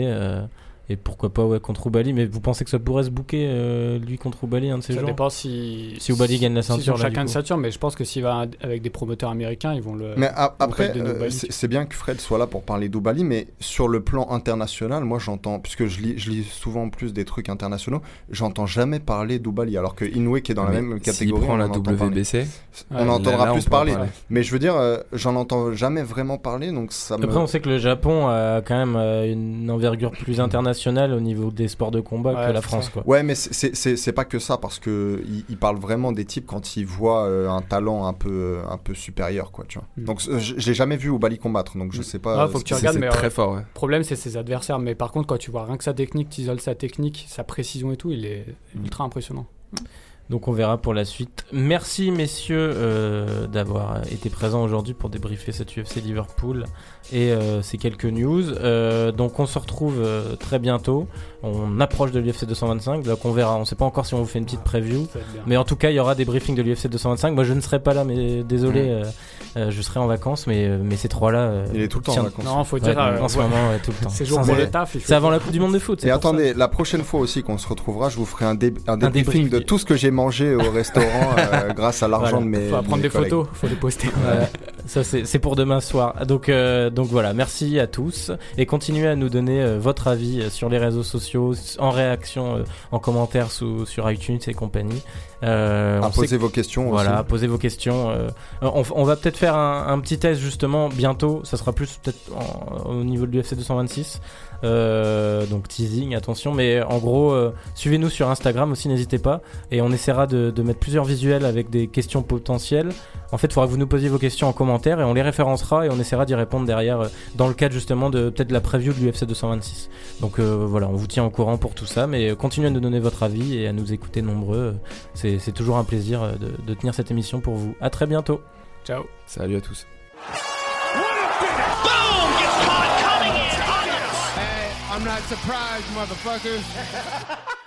Et pourquoi pas ouais, contre Oubali, mais vous pensez que ça pourrait se bouquer euh, lui contre Oubali un de ces Ça jours dépend si. Si Oubali gagne la ceinture, là, chacun coup. ceinture, mais je pense que s'il va avec des promoteurs américains, ils vont le. Mais a- après, de euh, c'est bien que Fred soit là pour parler d'Oubali, mais sur le plan international, moi j'entends, puisque je lis, je lis souvent plus des trucs internationaux, j'entends jamais parler d'Oubali, alors que Inoue qui est dans la même catégorie, prend on la. WBC, on Ouais, entendra là, on plus parler. parler. Mais je veux dire, euh, j'en entends jamais vraiment parler, donc ça me. Après, on sait que le Japon a quand même euh, une envergure plus internationale au niveau des sports de combat Ouais, que la France. Quoi. Ouais, mais c'est- pas que ça, parce que il, il parle vraiment des types quand ils voient euh, un talent un peu, un peu supérieur, quoi, tu vois. Mm. Donc euh, je, l'ai jamais vu Oubali combattre, donc je sais pas. Ah, faut que tu c'est regardes, mais très euh, fort. ouais. Le problème, c'est ses adversaires. Mais par contre, quand tu vois rien que sa technique, tu isoles sa technique, sa précision et tout, il est ultra impressionnant. Donc on verra pour la suite. Merci messieurs euh, d'avoir été présents aujourd'hui pour débriefer cette UFC Liverpool et euh, ces quelques news. Euh, donc on se retrouve euh, très bientôt. On approche de l'UFC 225, donc on verra. On sait pas encore si on vous fait une petite preview. Mais en tout cas, il y aura des briefings de l'UFC 225. Moi, je ne serai pas là, mais désolé, euh, euh, je serai en vacances. Mais, mais ces trois-là. euh, Il est tout le temps en tiens- vacances. Non, faut Ouais, dire. euh, en ce ouais, moment, ouais, tout le temps. C'est avant la Coupe du Monde de foot. Et ça. attendez, la prochaine fois aussi qu'on se retrouvera, je vous ferai un, dé- un débriefing débrief. de tout ce que j'ai mangé au restaurant euh, grâce à l'argent Voilà. de mes. Faut prendre des collègues. photos, faut les poster. Ça c'est c'est pour demain soir. Donc euh, donc voilà, merci à tous et continuez à nous donner euh, votre avis euh, sur les réseaux sociaux, en réaction, euh, en commentaire sous, sur iTunes et compagnie. Euh, À poser vos questions Voilà, aussi. posez vos questions. euh, on, on va peut-être faire un, un petit test justement bientôt. Ça sera plus peut-être au niveau de l'UFC 226. Euh, donc teasing, attention. Mais en gros, euh, suivez-nous sur Instagram aussi, n'hésitez pas. Et on essaiera de, de mettre plusieurs visuels avec des questions potentielles. En fait, il faudra que vous nous posiez vos questions en commentaire et on les référencera et on essaiera d'y répondre derrière dans le cadre justement de peut-être la preview de l'UFC 226. Donc voilà, on vous tient au courant pour tout ça. Mais continuez à nous donner votre avis et à nous écouter nombreux. Euh, C'est c'est toujours un plaisir euh, de, de tenir cette émission pour vous. À très bientôt. Ciao. Salut à tous. Hey, I'm not surprised, motherfuckers.